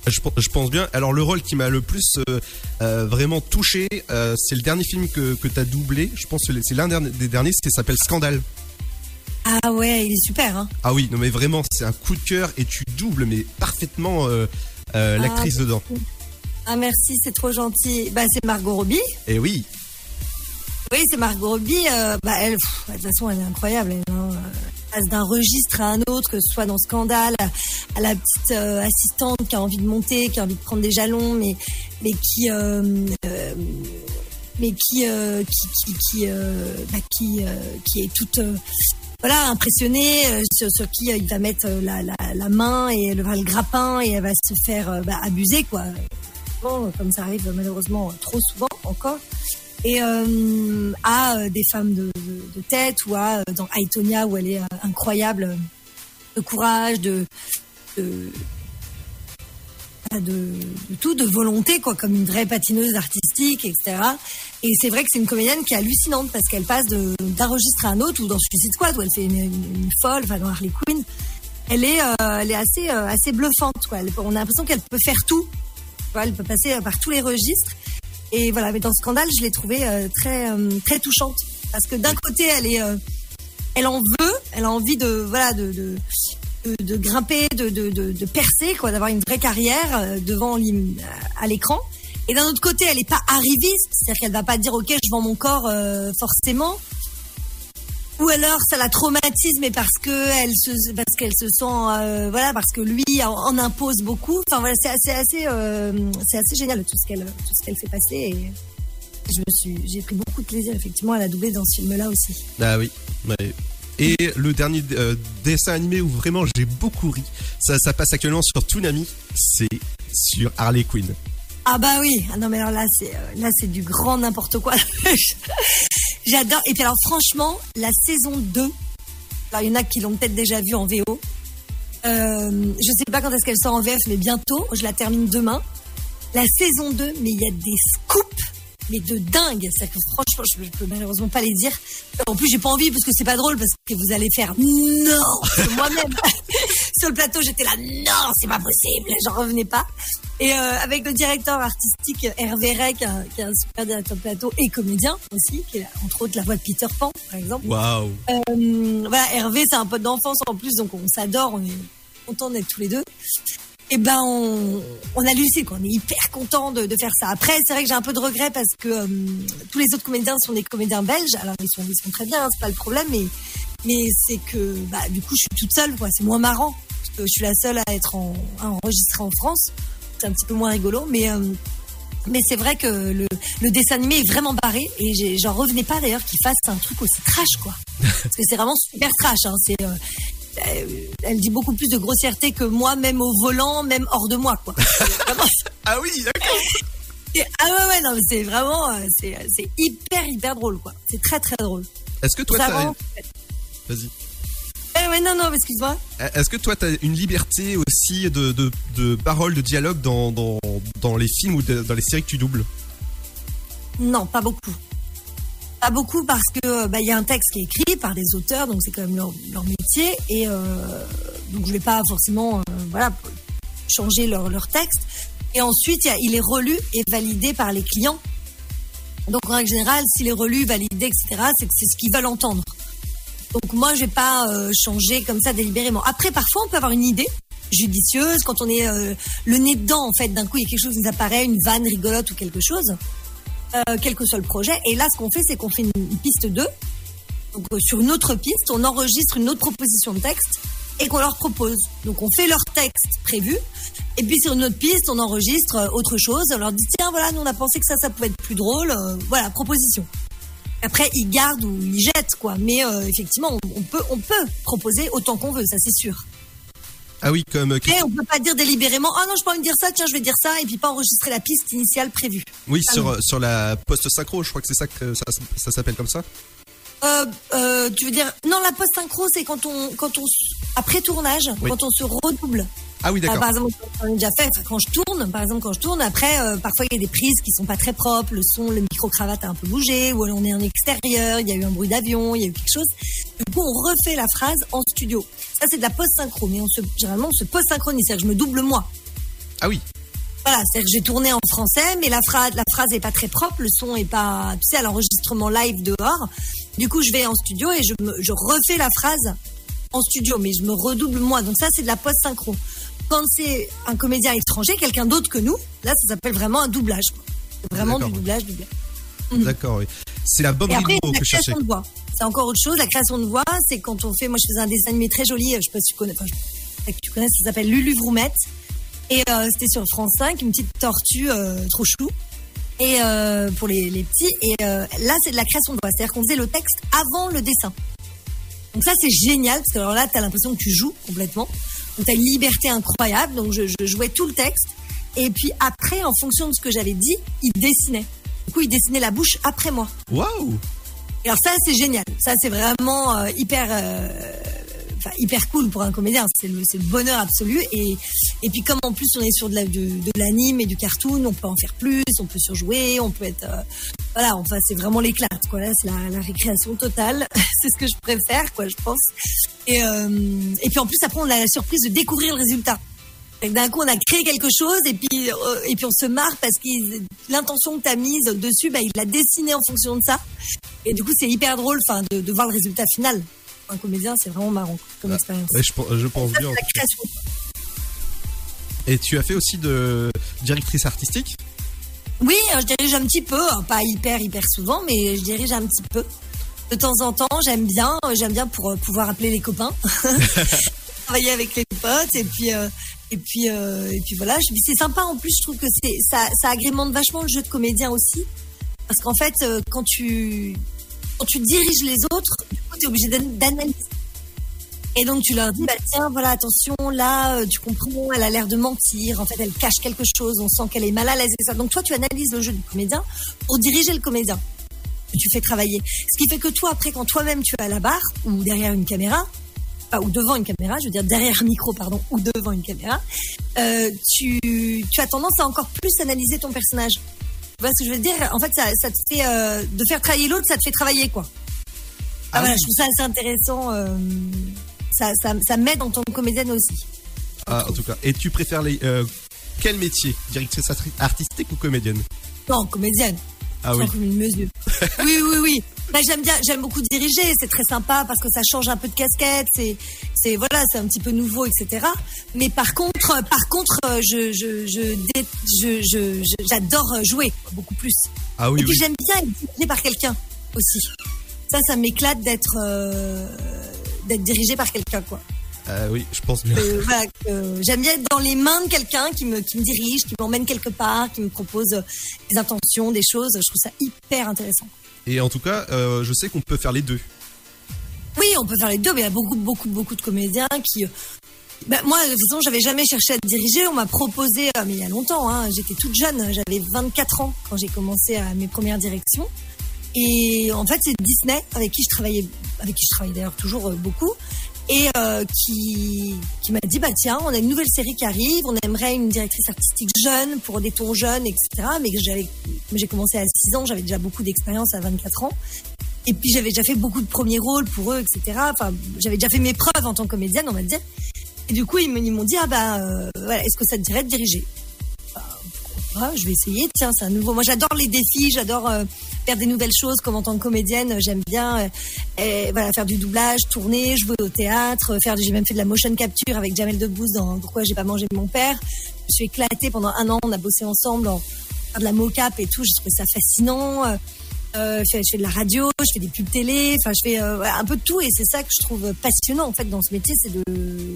Je, pen- je pense bien. Alors le rôle qui m'a le plus euh, euh, vraiment touché, euh, c'est le dernier film que, que tu as doublé. Je pense que c'est l'un des derniers, c'était s'appelle Scandale. Ah ouais, il est super, hein. Ah oui, non mais vraiment, c'est un coup de cœur et tu doubles mais parfaitement euh, l'actrice Ah, dedans. Ah merci, c'est trop gentil. Bah c'est Margot Robbie. Et oui, Oui, c'est Margot Robbie. bah, elle, pff, de toute façon, elle est incroyable. Elle, hein, passe d'un registre à un autre, que ce soit dans Scandale, à, la petite euh, assistante qui a envie de monter, qui a envie de prendre des jalons, mais, mais qui, euh, euh, mais qui, qui, qui, bah, qui, qui est toute, voilà, impressionnée, sur, qui il va mettre la, la, main et le, le grappin et elle va se faire bah, abuser, quoi. Comme ça arrive malheureusement trop souvent encore et euh, à euh, des femmes de, de- tête ou à euh, dans Aitonia où elle est euh, incroyable de courage de de, de de tout de volonté quoi comme une vraie patineuse artistique etc et c'est vrai que c'est une comédienne qui est hallucinante parce qu'elle passe d'un registre à un autre ou dans Suicide Squad où elle fait une, folle enfin dans Harley Quinn. Elle est euh, elle est assez euh, assez bluffante quoi. On a l'impression qu'elle peut faire tout. Elle peut passer par tous les registres et voilà, mais dans Scandale, je l'ai trouvée euh, très euh, très touchante parce que d'un côté, elle est, euh, elle en veut, elle a envie de voilà de de, de, grimper, de, de, de, percer, quoi, d'avoir une vraie carrière euh, devant à l'écran. Et d'un autre côté, elle est pas arriviste, c'est-à-dire qu'elle va pas dire ok, je vends mon corps euh, forcément. Ou alors ça la traumatise, mais parce que elle se, parce qu'elle se sent, euh, voilà, parce que lui en, en impose beaucoup. Enfin voilà, c'est assez, assez, euh, c'est assez génial tout ce qu'elle, tout ce qu'elle fait passer. Et je me suis, j'ai pris beaucoup de plaisir effectivement à la doubler dans ce film-là aussi. ah oui. ouais. Et le dernier euh, dessin animé où vraiment j'ai beaucoup ri, ça, ça passe actuellement sur Toonami, c'est sur Harley Quinn. Ah bah oui, ah non mais alors là c'est, là c'est du grand n'importe quoi. J'adore. Et puis alors franchement, la saison 2, alors il y en a qui l'ont peut-être déjà vu en VO. Euh, je sais pas quand est-ce qu'elle sort en VF, mais bientôt. Je la termine demain. La saison 2, mais il y a des scoops mais de dingue. C'est-à-dire que franchement, je, je peux malheureusement pas les dire. En plus, j'ai pas envie parce que c'est pas drôle parce que vous allez faire non. Moi-même, sur le plateau, j'étais là non, c'est pas possible. J'en revenais pas. Et euh, avec le directeur artistique Hervé Rey, qui est un, super directeur de plateau et comédien aussi, qui est entre autres la voix de Peter Pan, par exemple. Waouh. Euh, voilà, Hervé, c'est un pote d'enfance en plus, donc on s'adore, on est content d'être tous les deux. Et ben, on, on a lucé, quoi. On est hyper content de, de faire ça. Après, c'est vrai que j'ai un peu de regret parce que euh, tous les autres comédiens sont des comédiens belges. Alors, ils sont, ils sont très bien, hein, c'est pas le problème, mais, mais c'est que, bah, du coup, je suis toute seule, quoi. C'est moins marrant. Parce que je suis la seule à être en, à enregistrée en France. C'est un petit peu moins rigolo, mais, euh, mais c'est vrai que le, le dessin animé est vraiment barré et j'en revenais pas d'ailleurs qu'il fasse un truc aussi trash, quoi. Parce que c'est vraiment super trash, hein. C'est, euh, elle dit beaucoup plus de grossièreté que moi, même au volant, même hors de moi, quoi. ah oui, d'accord. Ah ouais, ouais, non, c'est vraiment, euh, c'est, c'est hyper, hyper drôle, quoi. C'est très, très drôle. Est-ce que toi, Ça Vas-y. Eh ouais, non, non, excuse-moi. Est-ce que toi, tu as une liberté aussi de, de, de parole, de dialogue dans, dans, dans les films ou de- dans les séries que tu doubles? Non, pas beaucoup. Pas beaucoup parce que bah, il y a un texte qui est écrit par des auteurs, donc c'est quand même leur, leur métier, et euh, donc je vais pas forcément, euh, voilà, changer leur, leur texte. Et ensuite, il y a- il est relu et validé par les clients. Donc en règle générale, s'il est relu, validé, etc., c'est que c'est ce qu'ils veulent entendre. Donc moi, je vais pas euh, changer comme ça délibérément. Après, parfois, on peut avoir une idée judicieuse quand on est euh, le nez dedans. En fait, d'un coup, il y a quelque chose qui nous apparaît, une vanne rigolote ou quelque chose, euh, quel que soit le projet. Et là, ce qu'on fait, c'est qu'on fait une, piste 2. Donc euh, sur une autre piste, on enregistre une autre proposition de texte et qu'on leur propose. Donc on fait leur texte prévu. Et puis sur une autre piste, on enregistre euh, autre chose. On leur dit tiens voilà, nous on a pensé que ça, ça pouvait être plus drôle. Euh, voilà, proposition. Après, ils gardent ou ils jettent, quoi. Mais euh, effectivement, on, on peut, on peut proposer autant qu'on veut, ça c'est sûr. Ah oui, comme... euh, Mais on peut pas dire délibérément, ah non, je pas envie de dire ça, tiens, je vais dire ça, et puis pas enregistrer la piste initiale prévue. Oui, Ah sur, non. sur la post-synchro, je crois que c'est ça que ça, ça s'appelle comme ça. Euh, euh, tu veux dire, non, la post-synchro, c'est quand on, quand on, après tournage, Oui. quand on se redouble. Ah oui, d'accord. Euh, par exemple, on déjà fait, enfin, quand je tourne, par exemple, quand je tourne, après, euh, parfois il y a des prises qui sont pas très propres, le son, le micro-cravate a un peu bougé, ou alors on est en extérieur, il y a eu un bruit d'avion, il y a eu quelque chose. Du coup, on refait la phrase en studio. Ça, c'est de la post-synchro, mais on se, généralement, on se post-synchronise, c'est-à-dire que je me double moi. Ah oui. Voilà, c'est-à-dire que j'ai tourné en français, mais la phrase, la phrase est pas très propre, le son est pas, tu sais, à l'enregistrement live dehors. Du coup, je vais en studio et je, me, je refais la phrase en studio, mais je me redouble moi. Donc ça, c'est de la post-synchro. Quand c'est un comédien étranger, quelqu'un d'autre que nous, là, ça s'appelle vraiment un doublage. C'est vraiment du doublage, doublage. D'accord, oui. C'est la bonne Et après, que je cherchais. création de voix. C'est encore autre chose. La création de voix, c'est quand on fait. Moi, je faisais un dessin animé très joli. Je sais pas si tu connais. Enfin, je sais pas que tu connais. Ça s'appelle Lulu Vroumette. Et euh, c'était sur France 5, une petite tortue euh, trop chou. Et euh, pour les, les petits. Et euh, là, c'est de la création de voix. C'est-à-dire qu'on faisait le texte avant le dessin. Donc ça, c'est génial parce que alors là, t'as l'impression que tu joues complètement. Donc t'as une liberté incroyable. Donc je, je jouais tout le texte. Et puis après, en fonction de ce que j'avais dit, il dessinait. Du coup, il dessinait la bouche après moi. Waouh alors ça, c'est génial. Ça, c'est vraiment euh, hyper, euh, enfin, hyper cool pour un comédien. C'est le, bonheur absolu. Et, et puis comme en plus on est sur de la- de, de l'anime et du cartoon, on peut en faire plus, on peut surjouer, on peut être, euh, voilà. Enfin, c'est vraiment l'éclat. Quoi c'est la, récréation totale. c'est ce que je préfère, quoi, je pense. Et, euh, et puis en plus après, on a la surprise de découvrir le résultat. D'un coup, on a créé quelque chose et puis euh, et puis on se marre parce que l'intention que tu as mise dessus, bah, il l'a dessiné en fonction de ça. Et du coup, c'est hyper drôle, de voir le résultat final. Un comédien, c'est vraiment marrant comme expérience. Ouais, je, pense- je pense Ça, bien. Et tu as fait aussi de directrice artistique? Oui, euh, je dirige un petit peu, hein, pas hyper hyper souvent, mais je dirige un petit peu. De temps en temps, j'aime bien, euh, j'aime bien pour euh, pouvoir appeler les copains, travailler avec les potes, et puis euh, et puis euh, et puis voilà. C'est sympa en plus, je trouve que c'est ça, ça agrémente vachement le jeu de comédien aussi, parce qu'en fait, quand tu quand tu diriges les autres, tu es obligé d'an- d'analyser. Et donc tu leur dis, bah tiens, voilà, attention, là, euh, tu comprends, elle a l'air de mentir, en fait, elle cache quelque chose, on sent qu'elle est mal à l'aise et ça. Donc toi, tu analyses le jeu du comédien pour diriger le comédien. Tu fais travailler. Ce qui fait que toi, après, quand toi-même tu es à la barre ou derrière une caméra, ou devant une caméra, je veux dire derrière un micro, pardon, ou devant une caméra, euh, tu, as tendance à encore plus analyser ton personnage. Tu vois ce que je veux dire? En fait, ça, ça te fait euh, de faire travailler l'autre, ça te fait travailler quoi. Ah, Ah voilà, oui. je trouve ça assez intéressant. euh, ça, ça, ça m'aide en tant que comédienne aussi. Ah, en tout cas. Et tu préfères les, euh, quel métier Directrice arti- artistique ou comédienne? Non, comédienne. Ah oui. sens comme une mesure. oui, oui, oui. Bah, j'aime bien, j'aime beaucoup diriger. C'est très sympa parce que ça change un peu de casquette. C'est, c'est voilà, c'est un petit peu nouveau, etc. Mais par contre, par contre, euh, je, je, je, je, j'adore jouer beaucoup plus. Ah oui, Et puis oui. j'aime bien être dirigée par quelqu'un aussi. Ça, ça m'éclate d'être, euh, d'être dirigée par quelqu'un, quoi. Ah oui, je pense bien. Euh, voilà, j'aime bien être dans les mains de quelqu'un qui me, qui me dirige, qui m'emmène quelque part, qui me propose euh, des intentions, des choses. Je trouve ça hyper intéressant. Et en tout cas, euh, je sais qu'on peut faire les deux. Oui, on peut faire les deux, mais il y a beaucoup, beaucoup, beaucoup de comédiens qui. euh, ben, moi, de toute façon, j'avais jamais cherché à dirigée. On m'a proposé, euh, mais il y a longtemps, hein, j'étais toute jeune, j'avais 24 ans quand j'ai commencé à mes premières directions. Et en fait, c'est Disney avec qui je travaillais, avec qui je travaille d'ailleurs toujours euh, beaucoup, et euh, qui, m'a dit bah tiens, on a une nouvelle série qui arrive, on aimerait une directrice artistique jeune pour des tons jeunes, etc. Mais j'avais, j'ai commencé à 6 ans, j'avais déjà beaucoup d'expérience à 24 ans. Et puis j'avais déjà fait beaucoup de premiers rôles pour eux, etc. Enfin, j'avais déjà fait mes preuves en tant que comédienne, on va dire. Et du coup, ils m'ont dit ah bah euh, voilà, est-ce que ça te dirait de diriger? Je vais essayer. Tiens, c'est un nouveau. Moi, j'adore les défis, j'adore euh, faire des nouvelles choses. Comme en tant que comédienne, euh, j'aime bien euh, faire du doublage, tourner, jouer au théâtre, faire. J'ai même fait de la motion capture avec Jamel Debbouze dans Pourquoi j'ai pas mangé mon père. Je suis éclatée pendant un an. On a bossé ensemble en faire de la mocap et tout. Je trouvais ça fascinant. Je, fais, de la radio, je fais des pubs télé, enfin je fais un peu de tout et c'est ça que je trouve passionnant en fait dans ce métier, c'est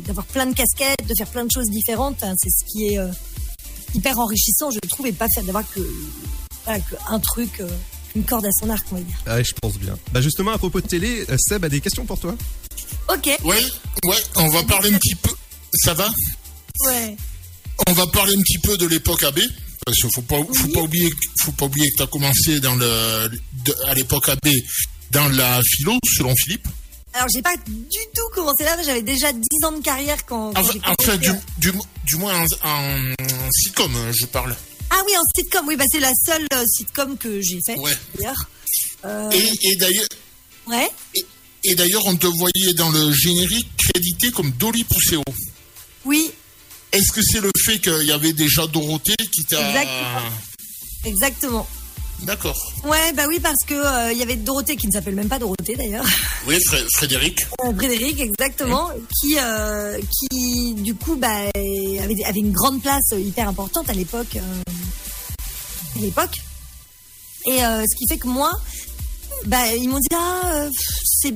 d'avoir plein de casquettes, de faire plein de choses différentes. C'est ce qui est hyper enrichissant, je trouve, et pas faire d'avoir que voilà, que un truc, euh, une corde à son arc, on va dire. Ah, je pense bien. Bah justement, à propos de télé, euh, Seb a des questions pour toi. Ok. Ouais, ouais, on va parler un petit peu. Ça va? Ouais. On va parler un petit peu de l'époque AB. Parce qu'il faut pas, faut pas oublier, faut pas oublier que tu as commencé dans le, de- à l'époque AB dans la philo, selon Philippe. Alors j'ai pas du tout commencé là, j'avais déjà 10 ans de carrière quand, quand Enfin, du, du, du moins en, en sitcom, hein, je parle. Ah oui, en sitcom, oui, bah c'est la seule euh, sitcom que j'ai faite d'ailleurs. Euh, Et, et d'ailleurs, Ouais. et, et d'ailleurs, on te voyait dans le générique crédité comme Dolly Pousseau. Oui, Est-ce que c'est le fait qu'il y avait déjà Dorothée qui t'a. Exactement. exactement. D'accord. Ouais, bah oui, parce que euh, il y avait Dorothée qui ne s'appelle même pas Dorothée d'ailleurs. Oui, Fré- Frédéric. Euh, Frédéric, exactement, qui, euh, qui du coup bah, avait, avait une grande place hyper importante à l'époque. à l'époque. Et ce qui fait que moi, bah, ils m'ont dit ah c'est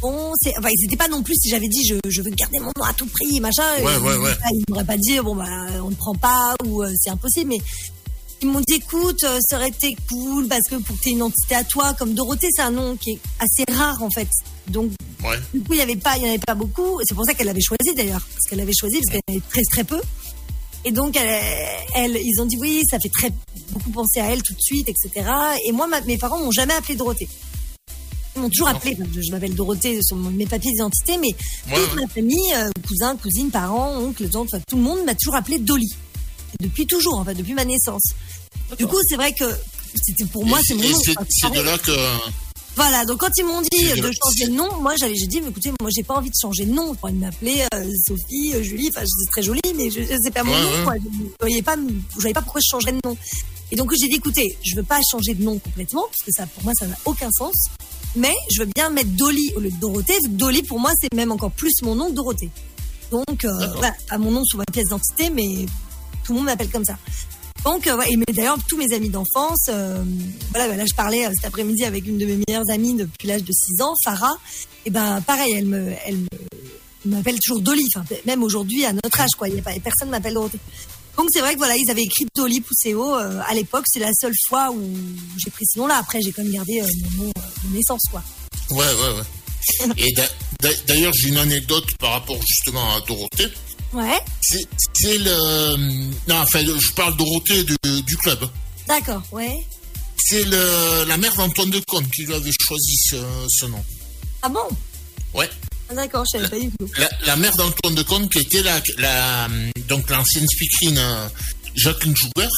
bon, c'est. Enfin, ils n'étaient pas non plus si j'avais dit je, je veux garder mon nom à tout prix, machin. Ouais, ils ouais, ouais. pas- Ils m'auraient pas dit bon bah on ne prend pas ou c'est impossible, mais ils m'ont dit écoute, euh, ça aurait été cool parce que pour que tu aies une entité à toi, comme Dorothée, c'est un nom qui est assez rare en fait. Donc Ouais. du coup, il n'y avait pas, il y en avait pas beaucoup. C'est pour ça qu'elle l'avait choisi d'ailleurs, parce qu'elle l'avait choisi parce qu'elle avait très très peu. Et donc, elle, elle- ils ont dit oui, ça fait très beaucoup penser à elle tout de suite, etc. Et moi, ma- mes parents m'ont jamais appelé Dorothée. Ils m'ont toujours appelé. je je m'appelle Dorothée sur mes papiers d'identité, mais Ouais, toute ma famille, euh, cousins, cousines, parents, oncles, tantes, enfin, tout le monde m'a toujours appelé Dolly. Et depuis toujours, en fait, depuis ma naissance. Du coup, c'est vrai que c'était pour moi, c'est mon nom. c'est Enfin, de là que. voilà, donc quand ils m'ont dit de changer de nom, moi j'avais j'ai dit mais écoutez, moi j'ai pas envie de changer de nom, ils m'appeler euh, Sophie, euh, Julie, enfin c'est très joli mais je, je- c'est pas mon Ouais, nom quoi. Je ne voyais pas je voyais pas pourquoi je changerais de nom. Et donc j'ai dit écoutez, je veux pas changer de nom complètement parce que ça pour moi ça n'a aucun sens. Mais je veux bien mettre Dolly au lieu de Dorothée. Dolly pour moi c'est même encore plus mon nom que Dorothée. Donc euh, voilà, pas mon nom sur ma pièce d'identité mais tout le monde m'appelle comme ça. Donc, euh, et mais d'ailleurs, tous mes amis d'enfance, euh, voilà, bah là, je parlais euh, cet après-midi avec une de mes meilleures amies depuis l'âge de 6 ans, Farah. Et ben, pareil, elle me, elle m'appelle toujours Dolly. Enfin, même aujourd'hui, à notre âge, quoi, il y a pas, personne m'appelle Dorothée. Donc, c'est vrai que voilà, ils avaient écrit Dolly euh, à l'époque. C'est la seule fois où j'ai pris ce nom-là. Après, j'ai quand même gardé mon nom de naissance, quoi. Ouais, ouais, ouais. Et d'a- d'a- d'ailleurs, j'ai une anecdote par rapport justement à Dorothée. Ouais, C'est le. Non, enfin, je parle Dorothée du, du club. d'accord, ouais. C'est le- la mère d'Antoine de Caunes qui lui avait choisi ce, ce nom. Ah bon? Ouais. Ah, D'accord, je savais pas du tout. La, la mère d'Antoine de Caunes qui était la, la donc l'ancienne speakerine euh, Jacqueline Joubert.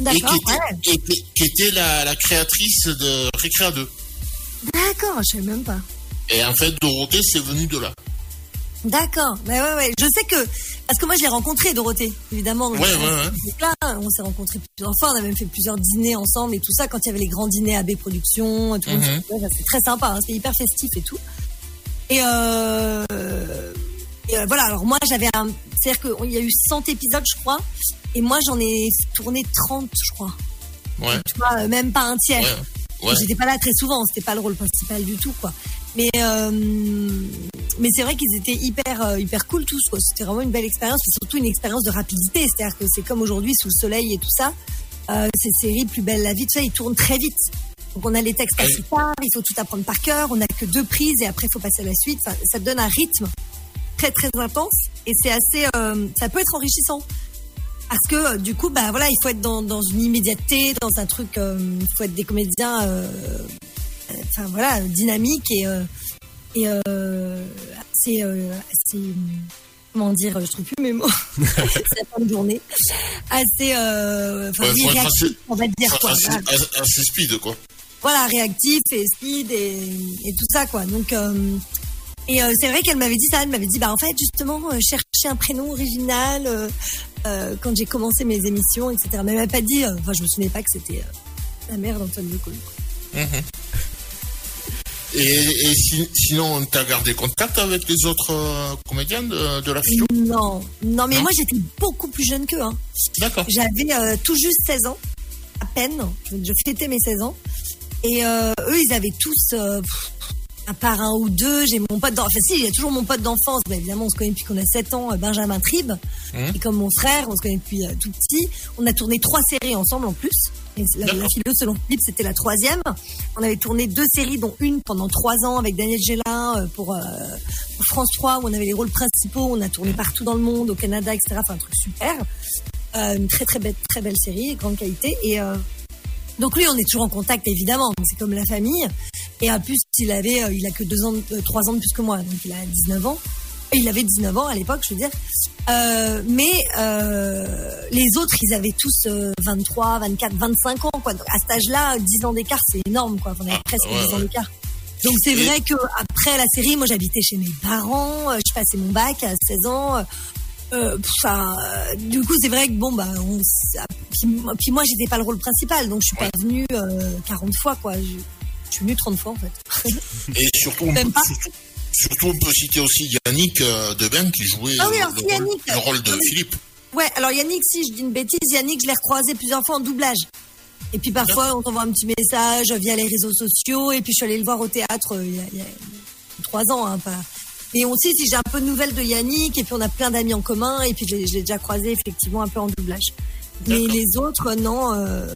et D'accord, qui était, ouais. qui était- qui était la, la créatrice de Récréa 2. D'accord, je savais même pas. Et en fait, Dorothée, c'est venu de là. D'accord. Mais ouais, ouais. Je sais que parce que moi je l'ai rencontrée Dorothée, évidemment. Ouais, ouais, ouais. Là, on s'est rencontrés plusieurs fois. On a même fait plusieurs dîners ensemble et tout ça. Quand il y avait les grands dîners AB Productions, tout Mhm. c'est très sympa. hein, C'était hyper festif et tout. Et, euh, et, euh, voilà. Alors moi j'avais un, c'est-à-dire qu'il y a eu 100 épisodes, je crois. Et moi j'en ai tourné 30, je crois. Ouais. Tu vois, euh, même pas un tiers. Ouais. J'étais pas là très souvent, c'était pas le rôle principal du tout, quoi. Mais euh, mais c'est vrai qu'ils étaient hyper euh, hyper cool tous. C'était vraiment une belle expérience, et surtout une expérience de rapidité. C'est-à-dire que c'est comme aujourd'hui sous le soleil et tout ça. Euh, ces séries plus belle la vie, tout ça, ils tournent très vite. Donc on a les textes assez tard, il faut tout apprendre par cœur. On n'a que deux prises et après il faut passer à la suite. Enfin, ça donne un rythme très très intense et c'est assez, euh, ça peut être enrichissant. Parce que du coup, bah voilà, il faut être dans, dans une immédiateté, dans un truc, euh, il faut être des comédiens, enfin voilà, dynamiques et euh, et euh, assez, euh, assez, comment dire, je trouve plus mes mots. c'est la fin de journée, assez, euh, enfin Ouais, réactif, on va dire quoi. voilà assez, assez speed, quoi. voilà, réactif et speed et, et tout ça, quoi. Donc, euh, et euh, c'est vrai qu'elle m'avait dit ça, elle m'avait dit, bah en fait, justement, chercher un prénom original quand j'ai commencé mes émissions, etc. Mais elle m'avait pas dit, enfin, je me souvenais pas que c'était la mère d'Antoine Decaux. Et, et si- sinon, t'as gardé contact avec les autres euh, comédiens de, de la philo Non, non, mais moi j'étais beaucoup plus jeune qu'eux. Hein. D'accord. J'avais euh, tout juste 16 ans, à peine. Je, je fêtais mes 16 ans. Et euh, eux, ils avaient tous, euh, pff, à part un ou deux, j'ai mon pote d'enfance. Enfin, si, il y a toujours mon pote d'enfance. Bah, évidemment, on se connaît depuis qu'on a 7 ans, Benjamin Tribe. Mmh. Et comme mon frère, on se connaît depuis tout petit. On a tourné trois séries ensemble en plus. La, la philo selon Philippe, c'était la troisième. On avait tourné deux séries, dont une pendant trois ans avec Daniel Gélin euh, pour, euh, pour France 3, où on avait les rôles principaux. On a tourné partout dans le monde, au Canada, etc. Enfin, un truc super. Euh, une très très belle, très belle série, grande qualité. Et donc lui, on est toujours en contact évidemment. C'est comme la famille. Et en plus, il avait, il a que deux ans, trois ans de plus que moi, donc il a 19 ans. Il avait 19 ans à l'époque, je veux dire. Euh, mais euh, les autres, ils avaient tous euh, 23, 24, 25 ans. Quoi. Donc, à cet âge-là, 10 ans d'écart, c'est énorme. Quoi. On avait presque ouais, 10 ans d'écart. Donc c'est vrai que après la série, moi j'habitais chez mes parents, euh, je passais mon bac à 16 ans. euh, euh, enfin, du coup, c'est vrai que bon, bah, on, s- puis, puis moi, j'étais pas le rôle principal, donc je suis pas venue euh, 40 fois, quoi. Je, je suis venue 30 fois, en fait. Et surtout, Même pas. surtout, surtout, on peut citer aussi Yannick euh, Debain qui jouait Ah oui, euh, le, rôle, Yannick- le rôle de Philippe. Ouais, alors Yannick, si je dis une bêtise, Yannick, je l'ai recroisé plusieurs fois en doublage. Et puis parfois, on t'envoie un petit message via les réseaux sociaux, et puis je suis allée le voir au théâtre euh, il y a, il y a trois ans, hein, pas. Et on sait si j'ai un peu de nouvelles de Yannick, et puis on a plein d'amis en commun, et puis je l'ai déjà croisé effectivement un peu en doublage. Mais les autres, non. euh,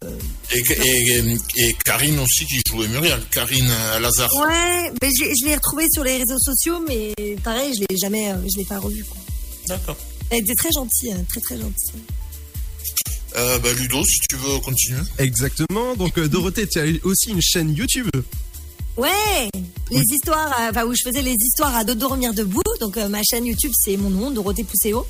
Et, et, et Karine aussi qui jouait Muriel, Karine euh, Lazare. Ouais, mais je, je l'ai retrouvé sur les réseaux sociaux, mais pareil, je l'ai jamais, euh, je l'ai pas revu. quoi. D'accord. Elle était très gentille, hein, très très gentille. Euh, bah, Ludo, si tu veux continuer. Exactement. Donc Dorothée, tu as aussi une chaîne YouTube. Ouais, les histoires, enfin où je faisais les histoires à dos dormir debout. Donc euh, ma chaîne YouTube, c'est mon nom, Dorothée Pousséo.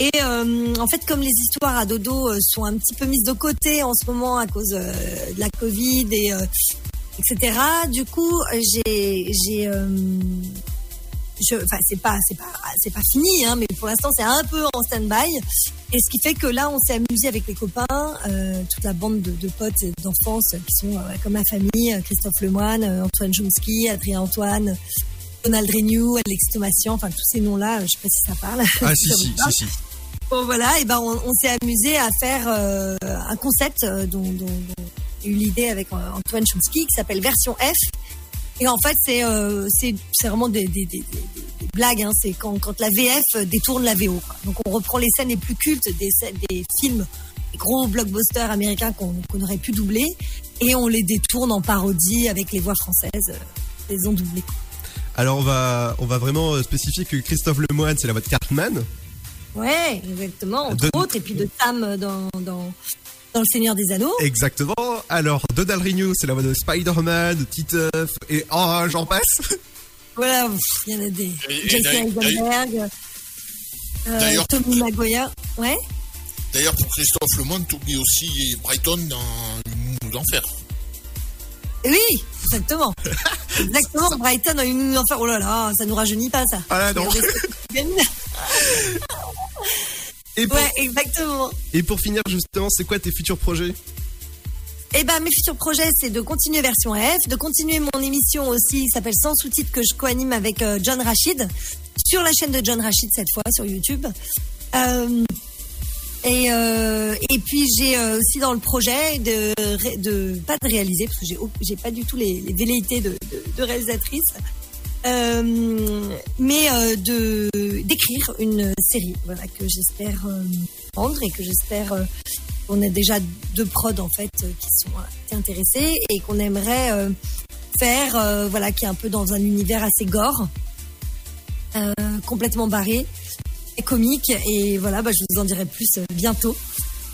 Et euh, en fait, comme les histoires à dodo euh, sont un petit peu mises de côté en ce moment à cause euh, de la Covid et etc. Du coup, j'ai j'ai enfin c'est pas c'est pas c'est pas fini hein, mais pour l'instant c'est un peu en stand-by et ce qui fait que là on s'est amusé avec les copains euh, toute la bande de, de potes d'enfance qui sont euh, comme ma famille Christophe Lemoine Antoine Chomsky Adrien Antoine Donald Renew Alex Thomasian enfin tous ces noms là je sais pas si ça parle Ah si si si si. Bon voilà, et ben on, s'est amusé à faire euh, un concept euh, dont, dont, dont j'ai eu l'idée avec euh, Antoine Chomsky qui s'appelle Version F. Et en fait, c'est euh, c'est vraiment des, des, des, des- blagues. Hein. C'est quand, quand la VF détourne la VO. quoi. Donc on reprend les scènes les plus cultes des, des films, des gros blockbusters américains qu'on qu'on aurait pu doubler, et on les détourne en parodie avec les voix françaises. euh, les ont doublées. Alors on va on va vraiment spécifier que Christophe Lemoine c'est la voix de Cartman. Ouais, exactement. Entre De- autres, et puis de Sam dans, dans, dans Le Seigneur des Anneaux. Exactement. Alors Donald Renew c'est la voix de Spider-Man, de Titeuf et oh j'en passe. Voilà, il y en a des. Et- Jesse d'ailleurs- Eisenberg, euh, D'ailleurs- Tommy Maguire. Ouais. D'ailleurs, pour Christophe Lemoine, t'oublies aussi Brighton dans Une d'enfer. Oui, exactement. exactement, Brighton a une enfer. Oh là là, ça nous rajeunit pas ça. Ah non. Et pour, Ouais, exactement. et pour finir, justement, c'est quoi tes futurs projets? Eh ben, mes futurs projets, c'est de continuer version F, de continuer mon émission aussi, qui s'appelle Sans sous-titres, que je co-anime avec euh, John Rachid, sur la chaîne de John Rachid cette fois, sur YouTube. Euh, et, euh, et puis j'ai aussi dans le projet de, de pas de réaliser parce que j'ai pas du tout les, les velléités de, de, de réalisatrice, euh, mais euh, de d'écrire une série, voilà que j'espère euh, prendre et que j'espère euh, on a déjà deux prods en fait qui sont intéressés et qu'on aimerait euh, faire, euh, voilà, qui est un peu dans un univers assez gore, euh, complètement barré et comique. Et voilà, bah, je vous en dirai plus bientôt.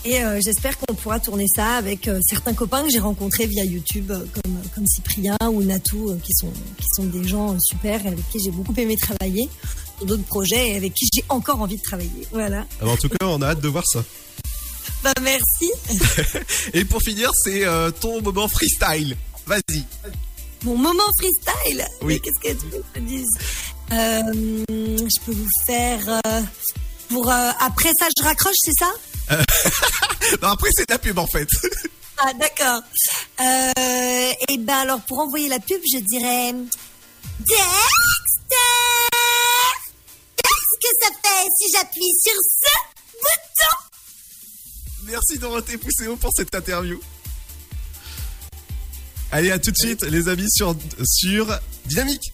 Et euh, j'espère qu'on pourra tourner ça avec euh, certains copains que j'ai rencontrés via YouTube, euh, comme, comme Cyprien ou Natou, qui sont, qui sont des gens super et avec qui j'ai beaucoup aimé travailler sur d'autres projets et avec qui j'ai encore envie de travailler. Voilà. Alors, Ah, En tout cas, on a hâte de voir ça. Bah, merci. Et pour finir, c'est ton moment freestyle. Vas-y. Mon moment freestyle? Oui. Qu'est-ce que tu veux que je dise? Je peux vous faire pour euh, après ça je raccroche, c'est ça? Non, après, c'est la pub en fait. Ah d'accord. Euh, et ben alors pour envoyer la pub, je dirais Dexter. Qu'est-ce que ça fait si j'appuie sur ce bouton? Merci Dorothée Pousséo pour cette interview. Allez, à tout de suite, les amis, sur, sur Dynamique.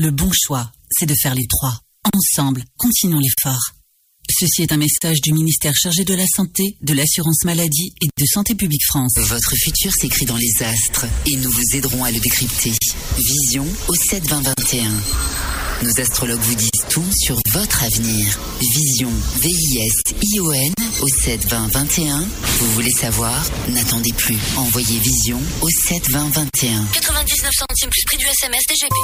Le bon choix, c'est de faire les trois. Ensemble, continuons l'effort. Ceci est un message du ministère chargé de la Santé, de l'Assurance Maladie et de Santé Publique France. Votre futur s'écrit dans les astres et nous vous aiderons à le décrypter. Vision au 7 20 21. Nos astrologues vous disent tout sur votre avenir. Vision, V-I-S-I-O-N au 7 20 21. Vous voulez savoir? N'attendez plus. Envoyez Vision au 7 20 21. 99 centimes plus prix du SMS DGP.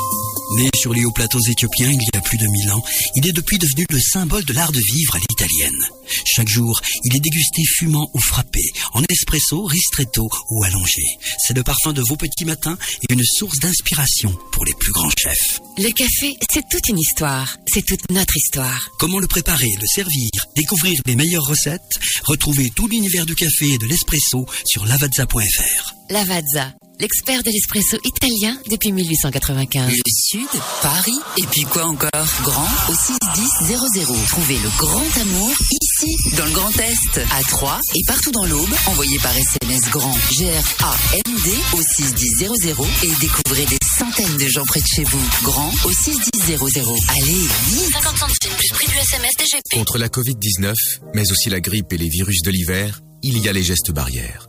Né sur les hauts plateaux éthiopiens il y a plus de mille ans, il est depuis devenu le symbole de l'art de vivre à l'italienne. Chaque jour, il est dégusté fumant ou frappé, en espresso, ristretto ou allongé. C'est le parfum de vos petits matins et une source d'inspiration pour les plus grands chefs. Le café, c'est toute une histoire. C'est toute notre histoire. Comment le préparer, le servir, découvrir les meilleures recettes? Retrouvez tout l'univers du café et de l'espresso sur lavazza.fr. Lavazza, l'expert de l'espresso italien depuis 1895. Le Sud, Paris, et puis quoi encore? Grand au 61000. Trouvez le grand amour ici, dans le Grand Est, à Troyes et partout dans l'Aube. Envoyez par SMS grand G-R-A-N-D au 61000 et découvrez des centaines de gens près de chez vous. Grand au 61000. Allez, vite 50 centimes plus prix du SMS DGP. Contre la Covid-19, mais aussi la grippe et les virus de l'hiver, il y a les gestes barrières.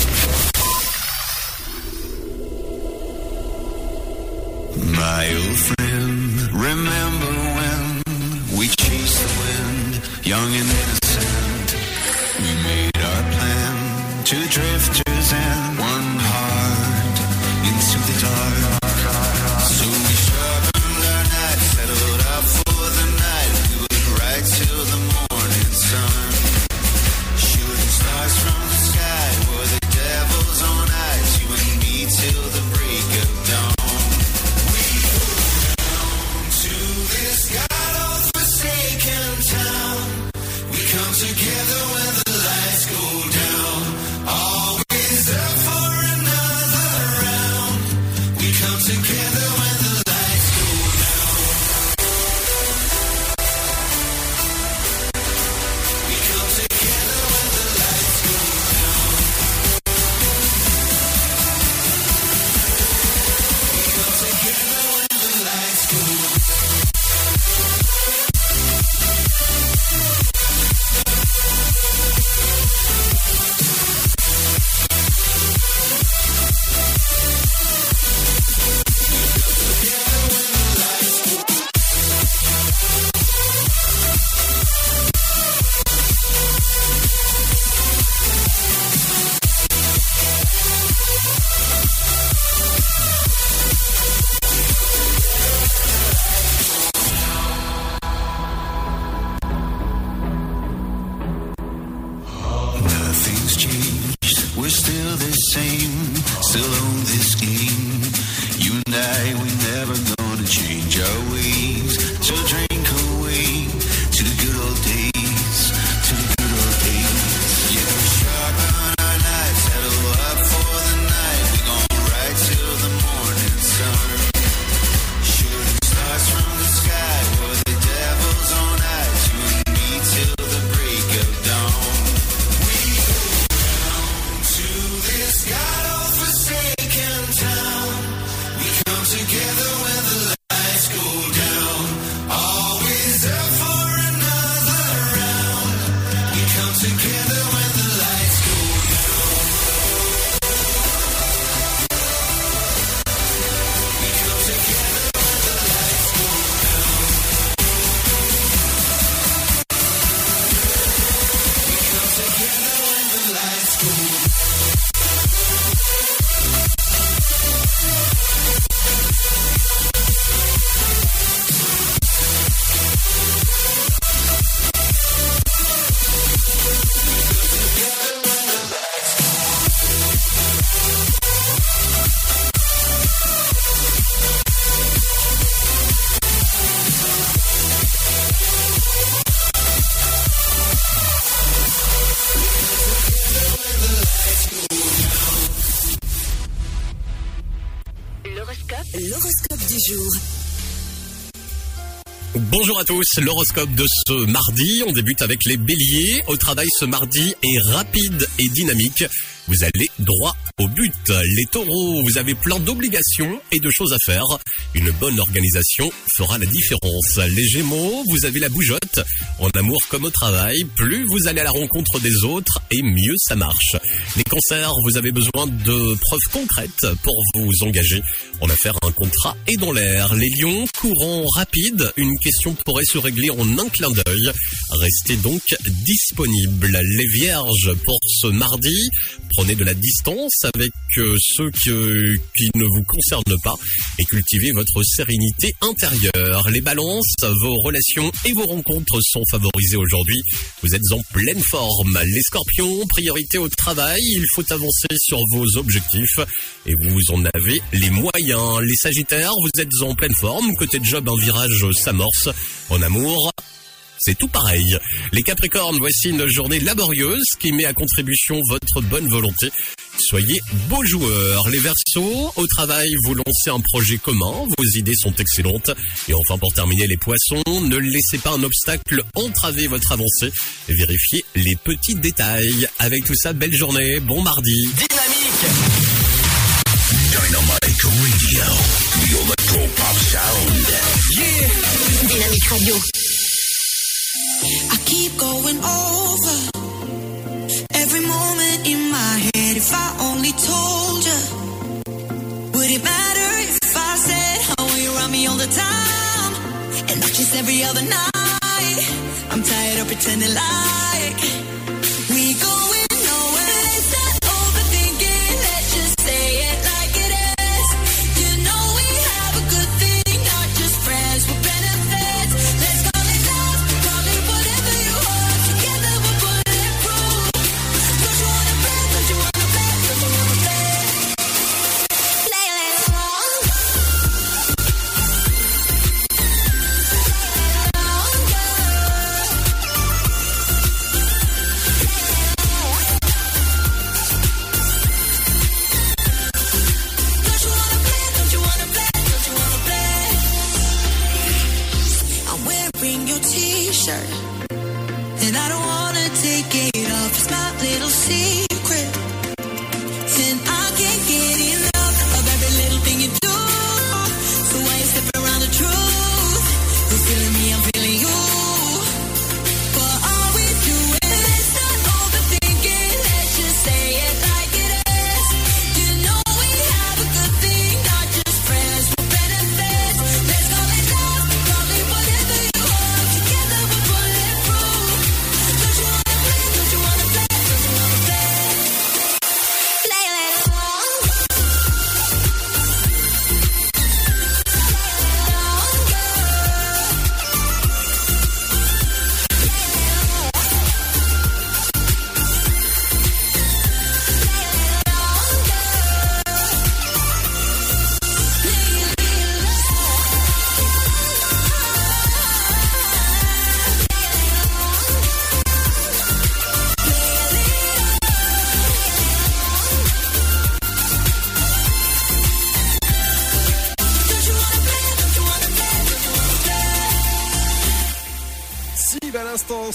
My old friend, remember when we chased the wind, young and innocent. We made our plan, two drifters and one heart Bonjour à tous, l'horoscope de ce mardi, on débute avec les béliers. Au travail ce mardi est rapide et dynamique. Vous allez droit au but. Les taureaux, vous avez plein d'obligations et de choses à faire. Une bonne organisation fera la différence. Les gémeaux, vous avez la bougeotte. En amour comme au travail, plus vous allez à la rencontre des autres et mieux ça marche. Les cancers, vous avez besoin de preuves concrètes pour vous engager en affaire un contrat et dans l'air. Les lions, courant rapide, une question pourrait se régler en un clin d'œil. Restez donc disponible. Les vierges, pour ce mardi, prenez de la distance avec euh, ceux qui ne vous concernent pas et cultivez votre sérénité intérieure. Les balances, vos relations et vos rencontres sont favorisées aujourd'hui. Vous êtes en pleine forme. Les scorpions, priorité au travail, il faut avancer sur vos objectifs et vous en avez les moyens. Les sagittaires, vous êtes en pleine forme. Côté job, un virage s'amorce. En amour, c'est tout pareil. Les Capricornes, voici une journée laborieuse qui met à contribution votre bonne volonté. Soyez beaux joueurs. Les Verseaux, au travail, vous lancez un projet commun, vos idées sont excellentes. Et enfin, pour terminer, les Poissons, ne laissez pas un obstacle entraver votre avancée. Vérifiez les petits détails. Avec tout ça, belle journée, bon mardi. Dynamite Radio, the electro pop sound. Yeah. Dynamique Radio. I keep going over every moment in my head. If I only told you, would it matter if I said oh, how you around me all the time and not just every other night? I'm tired of pretending like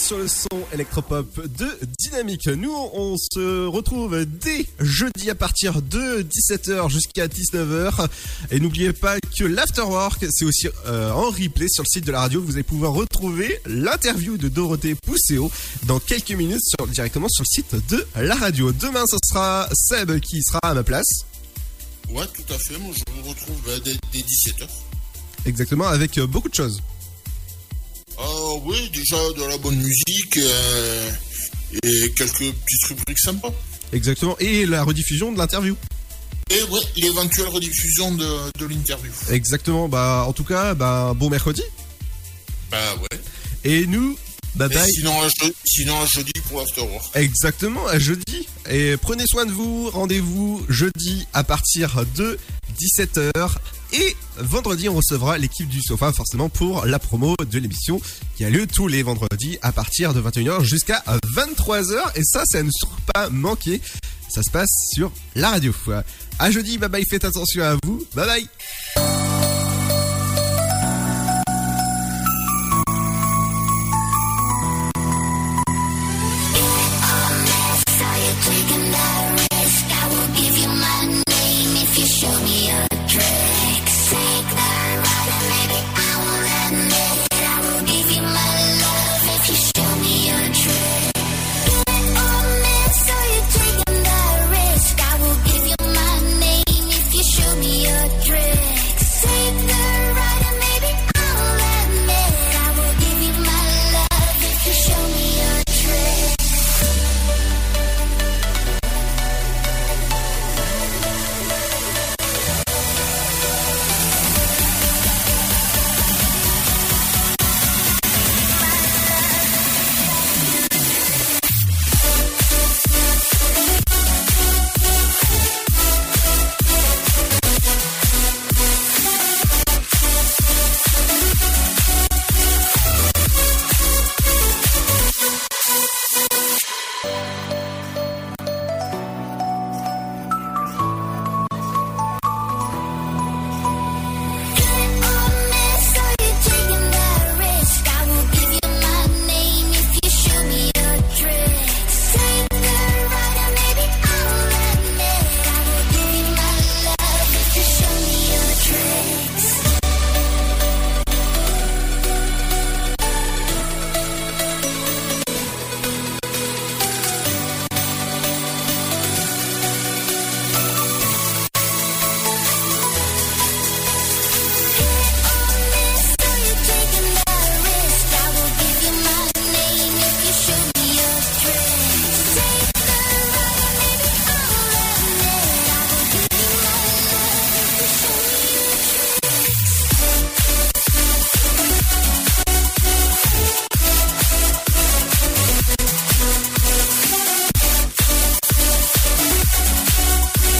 sur le son électropop de Dynamique. Nous, on se retrouve dès jeudi à partir de 17h jusqu'à 19h. Et n'oubliez pas que l'Afterwork, c'est aussi euh, en replay sur le site de la radio. Vous allez pouvoir retrouver l'interview de Dorothée Pousseau dans quelques minutes sur, directement sur le site de la radio. Demain, ce sera Seb qui sera à ma place. Ouais, tout à fait. Moi, je vous retrouve dès, dès 17h. Exactement, avec euh, beaucoup de choses. Ah oui, déjà de la bonne musique euh, et quelques petites rubriques sympas. Exactement. Et la rediffusion de l'interview. Et ouais, l'éventuelle rediffusion de, de l'interview. Exactement. Bah, en tout cas, bah, bon mercredi. Bah ouais. Et nous, bye bye. sinon, à je- sinon, à jeudi pour l'afterwork. Exactement, à jeudi. Et prenez soin de vous. Rendez-vous jeudi à partir de 17h. Et vendredi, on recevra l'équipe du sofa, forcément, pour la promo de l'émission qui a lieu tous les vendredis à partir de 21h jusqu'à 23h. Et ça, ça ne sera pas manquer. Ça se passe sur la radio. À jeudi, bye bye, faites attention à vous. Bye bye.